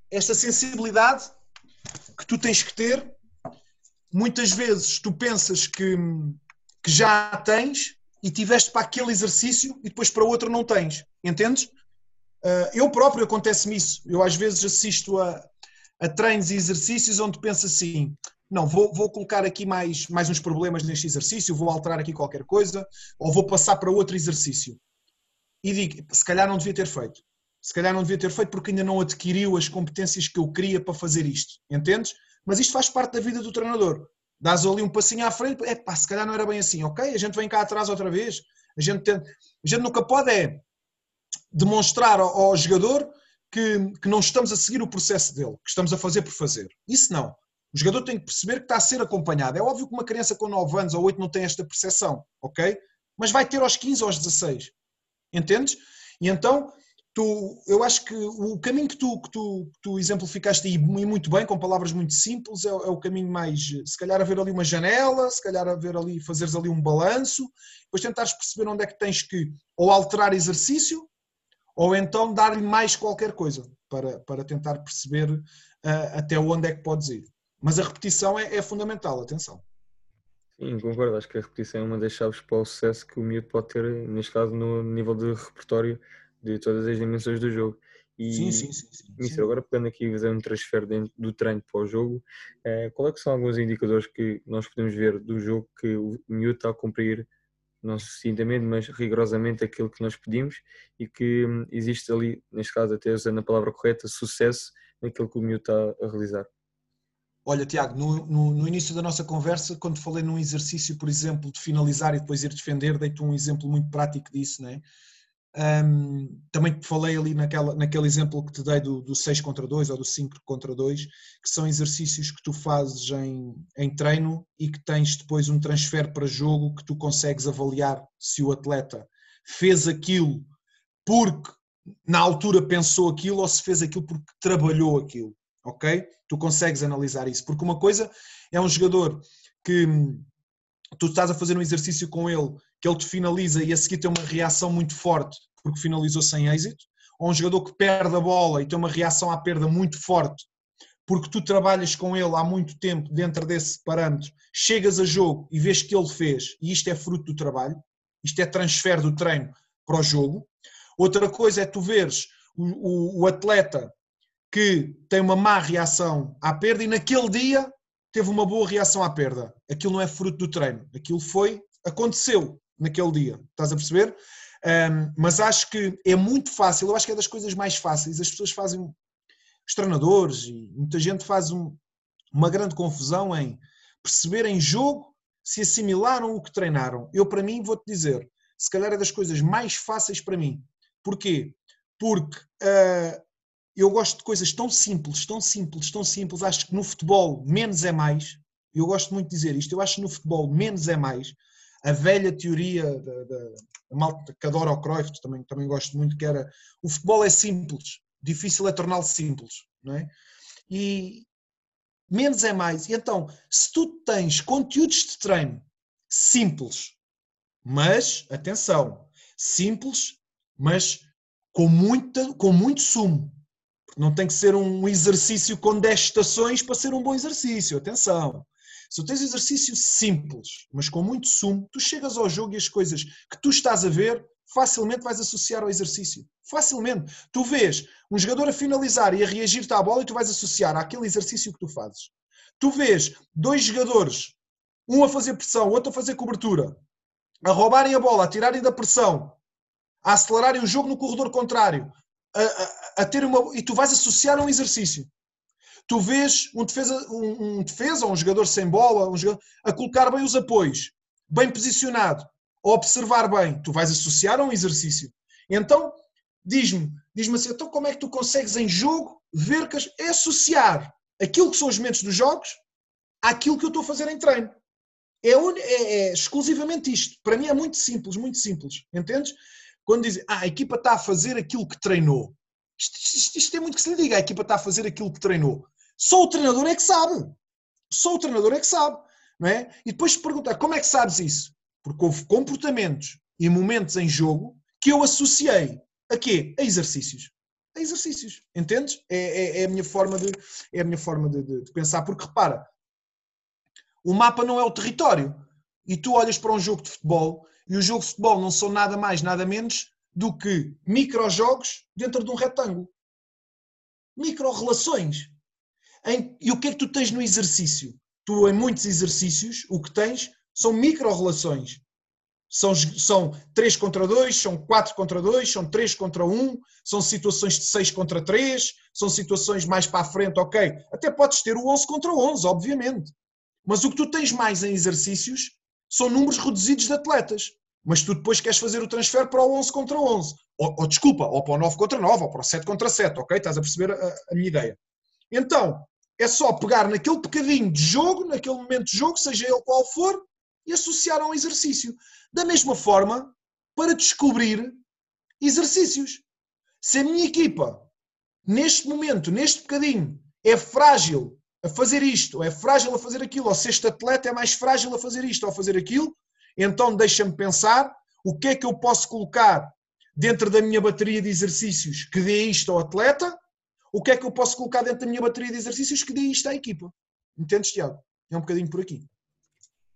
Speaker 3: esta sensibilidade que tu tens que ter, muitas vezes tu pensas que, que já tens e tiveste para aquele exercício e depois para outro não tens. Entendes? Uh, eu próprio acontece-me isso. Eu às vezes assisto a, a treinos e exercícios onde penso assim: não, vou, vou colocar aqui mais, mais uns problemas neste exercício, vou alterar aqui qualquer coisa, ou vou passar para outro exercício e digo, se calhar não devia ter feito. Se calhar não devia ter feito porque ainda não adquiriu as competências que eu queria para fazer isto. Entendes? Mas isto faz parte da vida do treinador. Dás ali um passinho à frente, é pá, se calhar não era bem assim, ok? A gente vem cá atrás outra vez. A gente, tem, a gente nunca pode é demonstrar ao, ao jogador que, que não estamos a seguir o processo dele, que estamos a fazer por fazer. Isso não. O jogador tem que perceber que está a ser acompanhado. É óbvio que uma criança com 9 anos ou 8 não tem esta percepção, ok? Mas vai ter aos 15 ou aos 16. Entendes? E então, tu, eu acho que o caminho que tu, que tu, que tu exemplificaste aí muito bem, com palavras muito simples, é, é, o caminho mais, se calhar haver ali uma janela, se calhar haver ali, fazeres ali um balanço, depois tentares perceber onde é que tens que ou alterar exercício, ou então dar-lhe mais qualquer coisa, para, para tentar perceber uh, até onde é que podes ir. Mas a repetição é, é fundamental, atenção.
Speaker 1: Sim, concordo. Acho que a repetição é uma das chaves para o sucesso que o miúdo pode ter, neste caso, no nível de repertório de todas as dimensões do jogo.
Speaker 3: E, sim, sim, sim. sim,
Speaker 1: Mister, agora pegando aqui e fazer um transfer dentro do treino para o jogo, eh, qual é que são alguns indicadores que nós podemos ver do jogo que o miúdo está a cumprir, não sucintamente, mas rigorosamente aquilo que nós pedimos e que hum, existe ali, neste caso até usando a palavra correta, sucesso naquilo que o miúdo está a realizar?
Speaker 3: Olha, Tiago, no, no, no, início da nossa conversa, quando falei num exercício, por exemplo, de finalizar e depois ir defender, dei-te um exemplo muito prático disso, né? Um, também falei ali naquela, naquele exemplo que te dei do, do 6 contra 2 ou do 5 contra 2, que são exercícios que tu fazes em, em treino e que tens depois um transfer para jogo que tu consegues avaliar se o atleta fez aquilo porque na altura pensou aquilo ou se fez aquilo porque trabalhou aquilo ok? Tu consegues analisar isso, porque uma coisa é um jogador que hum, tu estás a fazer um exercício com ele, que ele te finaliza e a seguir tem uma reação muito forte porque finalizou sem êxito, ou um jogador que perde a bola e tem uma reação à perda muito forte porque tu trabalhas com ele há muito tempo dentro desse parâmetro, chegas a jogo e vês que ele fez, e isto é fruto do trabalho, isto é transfer do treino para o jogo. Outra coisa é tu veres o, o, o atleta que tem uma má reação à perda e naquele dia teve uma boa reação à perda. Aquilo não é fruto do treino, aquilo foi, aconteceu naquele dia, estás a perceber? Um, mas acho que é muito fácil, eu acho que é das coisas mais fáceis, as pessoas fazem, os treinadores e muita gente faz um, uma grande confusão em perceber em jogo se assimilaram o que treinaram. Eu, para mim, vou-te dizer, se calhar é das coisas mais fáceis para mim. Porquê? Porque uh, eu gosto de coisas tão simples, tão simples, tão simples. Acho que no futebol menos é mais. Eu gosto muito de dizer isto. Eu acho que no futebol menos é mais. A velha teoria da, da, da malta que adora o Cruyff, também, também gosto muito, que era o futebol é simples, difícil é torná-lo simples. Não é? E menos é mais. E então, se tu tens conteúdos de treino simples, mas, atenção, simples, mas com, muita, com muito sumo, não tem que ser um exercício com 10 estações para ser um bom exercício. Atenção. Se tu tens exercício simples, mas com muito sumo, tu chegas ao jogo e as coisas que tu estás a ver, facilmente vais associar ao exercício. Facilmente. Tu vês um jogador a finalizar e a reagir-te à bola e tu vais associar àquele exercício que tu fazes. Tu vês dois jogadores, um a fazer pressão, outro a fazer cobertura, a roubarem a bola, a tirarem da pressão, a acelerarem o jogo no corredor contrário, a, a, a, ter uma. E tu vais associar a um exercício. Tu vês um defesa, um, um defesa um jogador sem bola um jogador, a colocar bem os apoios, bem posicionado, a observar bem. Tu vais associar a um exercício. Então, diz-me, diz-me assim, então como é que tu consegues em jogo ver que é associar aquilo que são os momentos dos jogos àquilo que eu estou a fazer em treino. É, é, é, exclusivamente isto. Para mim é muito simples, muito simples. Entendes? quando dizem ah, a equipa está a fazer aquilo que treinou. Isto, isto, isto é muito que se lhe diga, a equipa está a fazer aquilo que treinou. Só o treinador é que sabe. Só o treinador é que sabe. Não é? E depois se perguntar como é que sabes isso? Porque houve comportamentos e momentos em jogo que eu associei a quê? A exercícios. A exercícios. Entendes? É, é, é a minha forma, de, é a minha forma de, de, de pensar. Porque repara, o mapa não é o território. E tu olhas para um jogo de futebol e o jogo de futebol não são nada mais, nada menos do que microjogos dentro de um retângulo. Micro-relações. E o que é que tu tens no exercício? Tu, em muitos exercícios, o que tens são micro-relações. São, são 3 contra 2, são 4 contra 2, são 3 contra 1, são situações de 6 contra 3, são situações mais para a frente, ok. Até podes ter o 11 contra 11, obviamente. Mas o que tu tens mais em exercícios são números reduzidos de atletas mas tu depois queres fazer o transfer para o 11 contra 11, ou, ou desculpa, ou para o 9 contra 9, ou para o 7 contra 7, ok? Estás a perceber a, a minha ideia. Então, é só pegar naquele bocadinho de jogo, naquele momento de jogo, seja ele qual for, e associar a um exercício. Da mesma forma, para descobrir exercícios. Se a minha equipa, neste momento, neste bocadinho, é frágil a fazer isto, ou é frágil a fazer aquilo, ou se este atleta é mais frágil a fazer isto ou a fazer aquilo, então deixa-me pensar o que é que eu posso colocar dentro da minha bateria de exercícios que dê isto ao atleta, o que é que eu posso colocar dentro da minha bateria de exercícios que dê isto à equipa. Entendes, Tiago? É um bocadinho por aqui.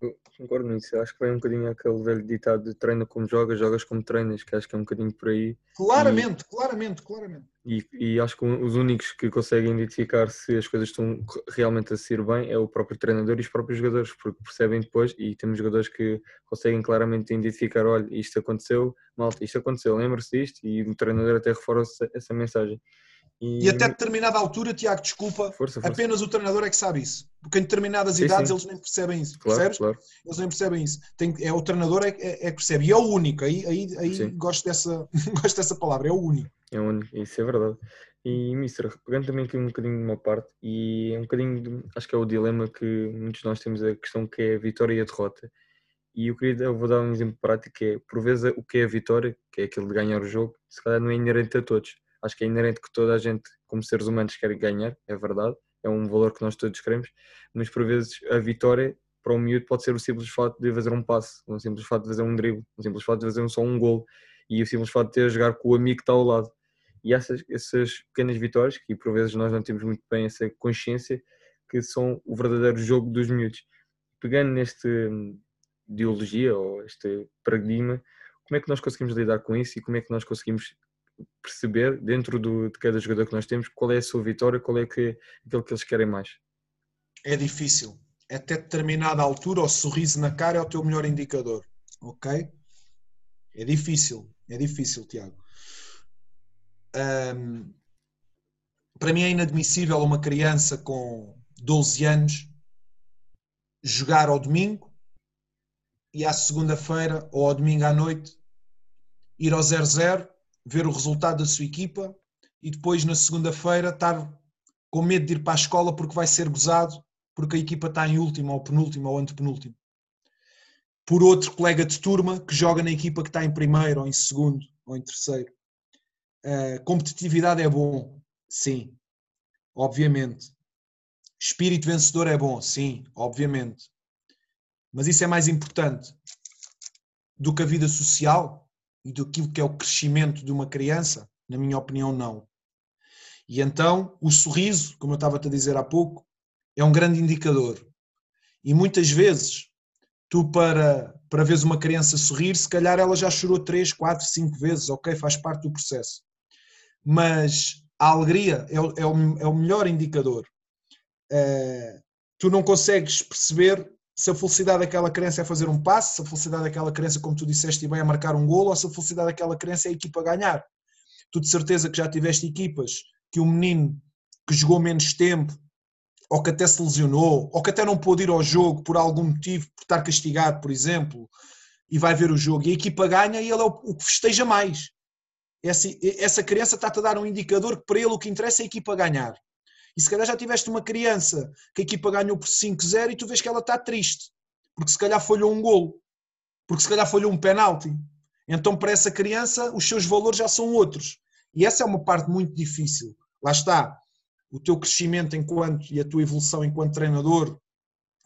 Speaker 1: Eu concordo nisso. Eu acho que vem um bocadinho aquele velho ditado de treina como jogas, jogas como treinas, que acho que é um bocadinho por aí.
Speaker 3: Claramente, e, claramente, claramente.
Speaker 1: E, e, acho que os únicos que conseguem identificar se as coisas estão realmente a ser bem é o próprio treinador e os próprios jogadores, porque percebem depois e temos jogadores que conseguem claramente identificar, olha, isto aconteceu, malta, isto aconteceu, lembra-se disto e o treinador até reforça essa mensagem.
Speaker 3: E... e, até determinada altura, Tiago, desculpa, força, força. apenas o treinador é que sabe isso. Porque em determinadas sim, idades sim. eles nem percebem isso. Claro, percebes? Claro. Eles nem percebem isso. Tem, é o treinador é, é, é, que percebe. E é o único. Aí, aí, aí gosto, dessa, gosto dessa palavra. É o único.
Speaker 1: É o único, isso é verdade. E, Mister, pegando também aqui um bocadinho de uma parte, e é um bocadinho, de, acho que é o dilema que muitos de nós temos, a questão que é a vitória e a derrota. E eu, queria, eu vou dar um exemplo prático, que é, por vezes, o que é a vitória, que é aquilo de ganhar o jogo, se calhar não é inerente a todos Acho que é inerente que toda a gente, como seres humanos, quer ganhar, é verdade, é um valor que nós todos queremos, mas por vezes a vitória para um miúdo pode ser o simples fato de fazer um passe, um simples fato de fazer um drible, um simples fato de fazer só um gol e o simples fato de ter a jogar com o amigo que está ao lado. E essas, essas pequenas vitórias, que por vezes nós não temos muito bem essa consciência, que são o verdadeiro jogo dos miúdos. Pegando neste hum, ideologia ou este paradigma, como é que nós conseguimos lidar com isso e como é que nós conseguimos perceber dentro do, de cada jogador que nós temos qual é a sua vitória, qual é que, aquilo que eles querem mais.
Speaker 3: É difícil. Até determinada altura, o sorriso na cara é o teu melhor indicador. Ok? É difícil. É difícil, Tiago. Um, para mim é inadmissível uma criança com 12 anos jogar ao domingo e à segunda-feira ou ao domingo à noite ir ao 0-0 ver o resultado da sua equipa e depois na segunda-feira estar com medo de ir para a escola porque vai ser gozado porque a equipa está em último ou penúltimo ou antepenúltimo. Por outro colega de turma que joga na equipa que está em primeiro ou em segundo ou em terceiro. Uh, competitividade é bom, sim, obviamente. Espírito vencedor é bom, sim, obviamente. Mas isso é mais importante do que a vida social? E do que é o crescimento de uma criança? Na minha opinião, não. E então, o sorriso, como eu estava a dizer há pouco, é um grande indicador. E muitas vezes, tu para, para veres uma criança sorrir, se calhar ela já chorou 3, 4, 5 vezes, ok, faz parte do processo. Mas a alegria é o, é o, é o melhor indicador. Uh, tu não consegues perceber se a felicidade daquela criança é fazer um passe, se a felicidade daquela criança, como tu disseste bem, é marcar um golo, ou se a felicidade daquela criança é a equipa ganhar. Tu de certeza que já tiveste equipas que o menino que jogou menos tempo, ou que até se lesionou, ou que até não pôde ir ao jogo por algum motivo, por estar castigado, por exemplo, e vai ver o jogo, e a equipa ganha e ele é o que festeja mais. Essa, essa criança está-te a dar um indicador que para ele o que interessa é a equipa ganhar. E se calhar já tiveste uma criança que a equipa ganhou por 5-0 e tu vês que ela está triste, porque se calhar falhou um golo, porque se calhar falhou um penalti. Então, para essa criança, os seus valores já são outros. E essa é uma parte muito difícil. Lá está, o teu crescimento enquanto e a tua evolução enquanto treinador,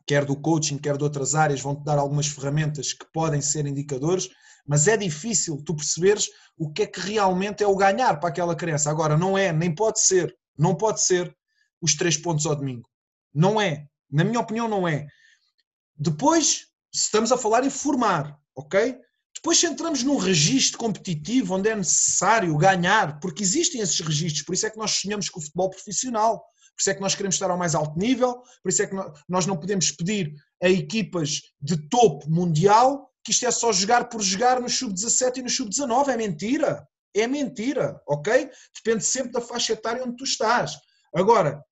Speaker 3: quer do coaching, quer de outras áreas, vão-te dar algumas ferramentas que podem ser indicadores, mas é difícil tu perceberes o que é que realmente é o ganhar para aquela criança. Agora, não é, nem pode ser, não pode ser os três pontos ao domingo. Não é. Na minha opinião, não é. Depois, estamos a falar em formar, ok? Depois, entramos num registro competitivo onde é necessário ganhar, porque existem esses registros, por isso é que nós sonhamos com o futebol profissional, por isso é que nós queremos estar ao mais alto nível, por isso é que nós não podemos pedir a equipas de topo mundial que isto é só jogar por jogar no sub-17 e no sub-19. É mentira. É mentira, ok? Depende sempre da faixa etária onde tu estás. Agora,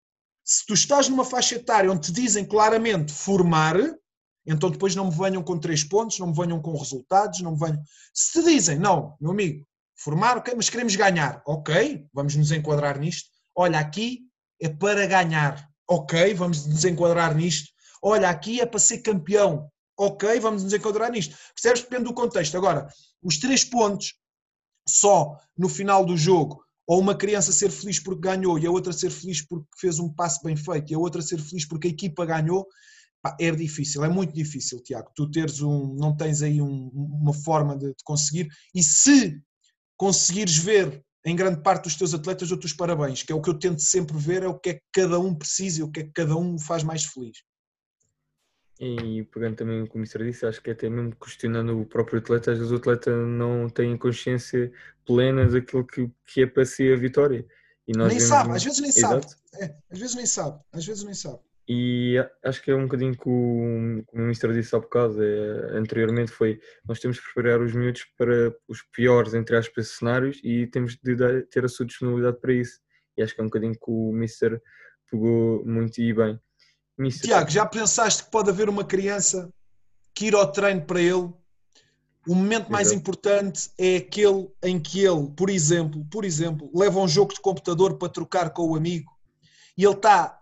Speaker 3: se tu estás numa faixa etária onde te dizem claramente formar, então depois não me venham com três pontos, não me venham com resultados, não me venham. Se te dizem, não, meu amigo, formar, ok, mas queremos ganhar, ok, vamos nos enquadrar nisto. Olha, aqui é para ganhar, ok, vamos nos enquadrar nisto. Olha, aqui é para ser campeão, ok, vamos nos enquadrar nisto. Percebes? Depende do contexto. Agora, os três pontos só no final do jogo ou uma criança ser feliz porque ganhou e a outra ser feliz porque fez um passo bem feito e a outra ser feliz porque a equipa ganhou, pá, é difícil, é muito difícil, Tiago. Tu teres um, não tens aí um, uma forma de, de, conseguir e se conseguires ver em grande parte dos teus atletas dou-te os parabéns, que é o que eu tento sempre ver, é o que é que cada um precisa e o que é que cada um faz mais feliz.
Speaker 1: E pegando também o que o Mister disse, acho que é até mesmo questionando o próprio atleta, às vezes o atleta não tem consciência plena daquilo que, que é para si a vitória.
Speaker 3: nem sabe, às vezes nem Exato. sabe. É, às vezes nem sabe, às vezes nem sabe.
Speaker 1: E acho que é um bocadinho que o, o Ministro disse há bocado, é, anteriormente foi, nós temos que preparar os miúdos para os piores, entre aspas, cenários e temos de dar, ter a sua disponibilidade para isso. E acho que é um bocadinho que o Mister pegou muito e bem.
Speaker 3: Mister, Tiago, já pensaste que pode haver uma criança que ir ao treino para ele, o momento mais Exato. importante é aquele em que ele, por exemplo, por exemplo, leva um jogo de computador para trocar com o amigo e ele está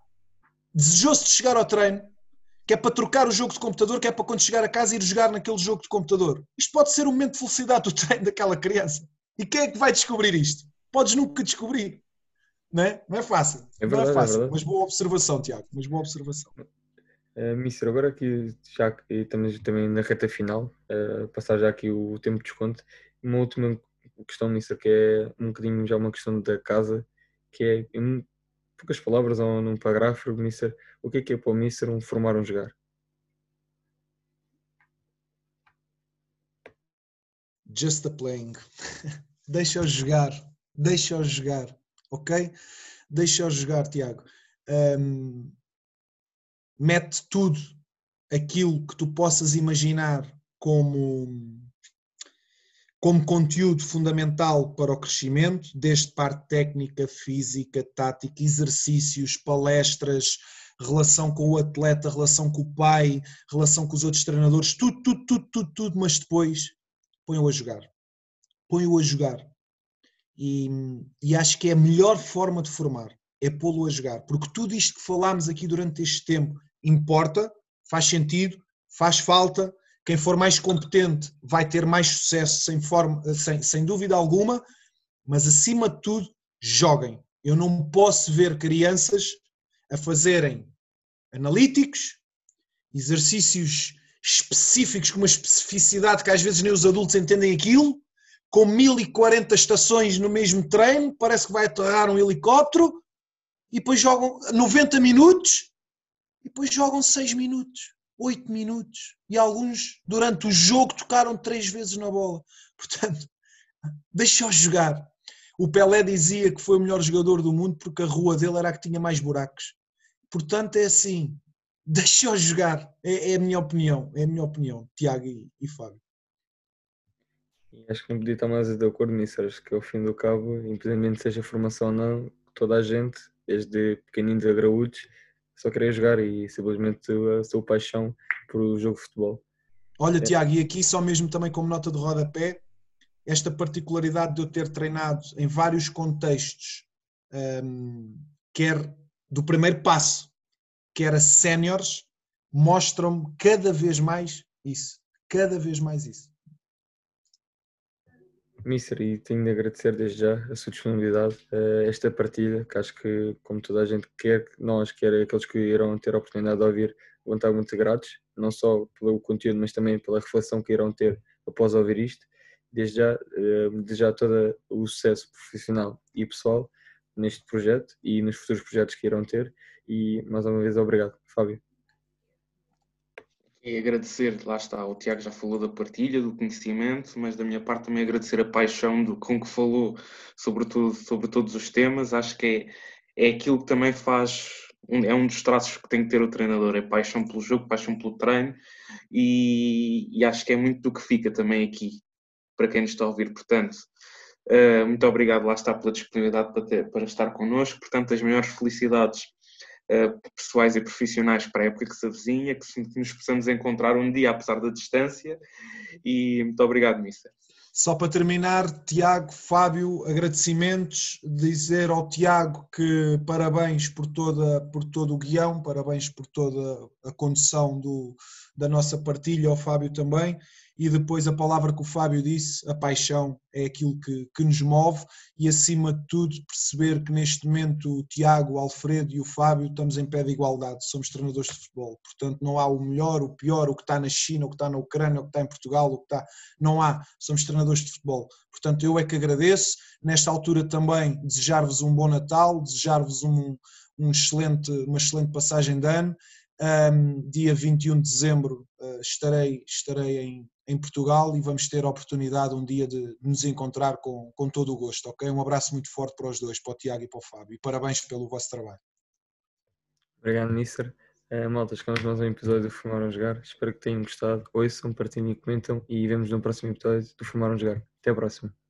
Speaker 3: desejoso de chegar ao treino, que é para trocar o jogo de computador, que é para quando chegar a casa ir jogar naquele jogo de computador. Isto pode ser um momento de felicidade do treino daquela criança. E quem é que vai descobrir isto? Podes nunca descobrir. Não é? Não é fácil. É verdade, não é, é fácil. É mas boa observação, Tiago. Mas boa observação.
Speaker 1: Uh, Mister, agora aqui já estamos também na reta final, uh, passar já aqui o tempo de desconto, uma última questão, Mister, que é um bocadinho já uma questão da casa, que é poucas palavras ou num parágrafo, Mister, o que é que é para o Mister um formar um jogar?
Speaker 3: Just the playing. Deixa-o jogar. Deixa-o jogar. Ok? Deixa-o jogar, Tiago. Um, mete tudo aquilo que tu possas imaginar como como conteúdo fundamental para o crescimento, desde parte técnica, física, tática, exercícios, palestras, relação com o atleta, relação com o pai, relação com os outros treinadores, tudo, tudo, tudo, tudo, tudo, mas depois põe-o a jogar. Põe-o a jogar. E, e acho que é a melhor forma de formar, é pô-lo a jogar, porque tudo isto que falámos aqui durante este tempo importa, faz sentido, faz falta, quem for mais competente vai ter mais sucesso, sem, forma, sem, sem dúvida alguma, mas acima de tudo, joguem. Eu não posso ver crianças a fazerem analíticos, exercícios específicos com uma especificidade que às vezes nem os adultos entendem aquilo, com 1040 estações no mesmo treino, parece que vai aterrar um helicóptero, e depois jogam 90 minutos, e depois jogam 6 minutos. 8 minutos e alguns durante o jogo tocaram três vezes na bola. Portanto, deixa-o jogar. O Pelé dizia que foi o melhor jogador do mundo porque a rua dele era a que tinha mais buracos. Portanto, é assim, deixa-o jogar. É, é, a minha opinião, é a minha opinião, Tiago e, e Fábio.
Speaker 1: Acho que não podia estar mais de acordo nisso. Acho que ao fim do cabo, independentemente seja formação ou não, toda a gente, desde pequeninos a graúdos, só queria jogar e simplesmente a sua paixão por o jogo de futebol.
Speaker 3: Olha, é. Tiago, e aqui só mesmo também como nota de rodapé, esta particularidade de eu ter treinado em vários contextos, um, quer do primeiro passo, quer a séniores, mostram-me cada vez mais isso. Cada vez mais isso.
Speaker 1: Mister, e tenho de agradecer desde já a sua disponibilidade a esta partida, que acho que, como toda a gente quer, nós, quer aqueles que irão ter a oportunidade de ouvir, vão estar muito gratos, não só pelo conteúdo, mas também pela reflexão que irão ter após ouvir isto. Desde já, eh, desejar todo o sucesso profissional e pessoal neste projeto e nos futuros projetos que irão ter. E mais uma vez, obrigado, Fábio.
Speaker 2: E agradecer, lá está, o Tiago já falou da partilha, do conhecimento, mas da minha parte também agradecer a paixão do, com que falou sobre, tudo, sobre todos os temas. Acho que é, é aquilo que também faz, é um dos traços que tem que ter o treinador, é paixão pelo jogo, paixão pelo treino, e, e acho que é muito do que fica também aqui, para quem nos está a ouvir. Portanto, uh, muito obrigado, lá está, pela disponibilidade para, ter, para estar connosco. Portanto, as maiores felicidades uh, pessoais e profissionais para a época que se avizinha, que, que nos possamos encontrar um dia, apesar da distância. E muito obrigado, Mister.
Speaker 3: Só para terminar, Tiago, Fábio, agradecimentos, dizer ao Tiago que parabéns por, toda, por todo o guião, parabéns por toda a condução do, da nossa partilha, ao Fábio também, e depois a palavra que o Fábio disse, a paixão é aquilo que, que nos move. E acima de tudo perceber que neste momento o Tiago, o Alfredo e o Fábio estamos em pé de igualdade, somos treinadores de futebol, portanto não há o melhor, o pior, o que está na China, o que está na Ucrânia, o que está em Portugal, o que está, não há, somos treinadores de futebol, portanto eu é que agradeço, nesta altura também desejar-vos um bom Natal, desejar-vos um, um excelente, uma excelente passagem de ano, um, dia 21 de dezembro uh, estarei, estarei em, em Portugal e vamos ter a oportunidade um dia de, nos encontrar com, com todo o gosto, ok? Um abraço muito forte para os dois, para o Tiago e para o Fábio e parabéns pelo vosso trabalho.
Speaker 1: Obrigado, Mister. Uh, malta, chegamos mais um episódio do Formaram Jogar. Espero que tenham gostado. Ouçam, partilhem e comentam e vemos no próximo episódio do Formaram Jogar. Até a próxima.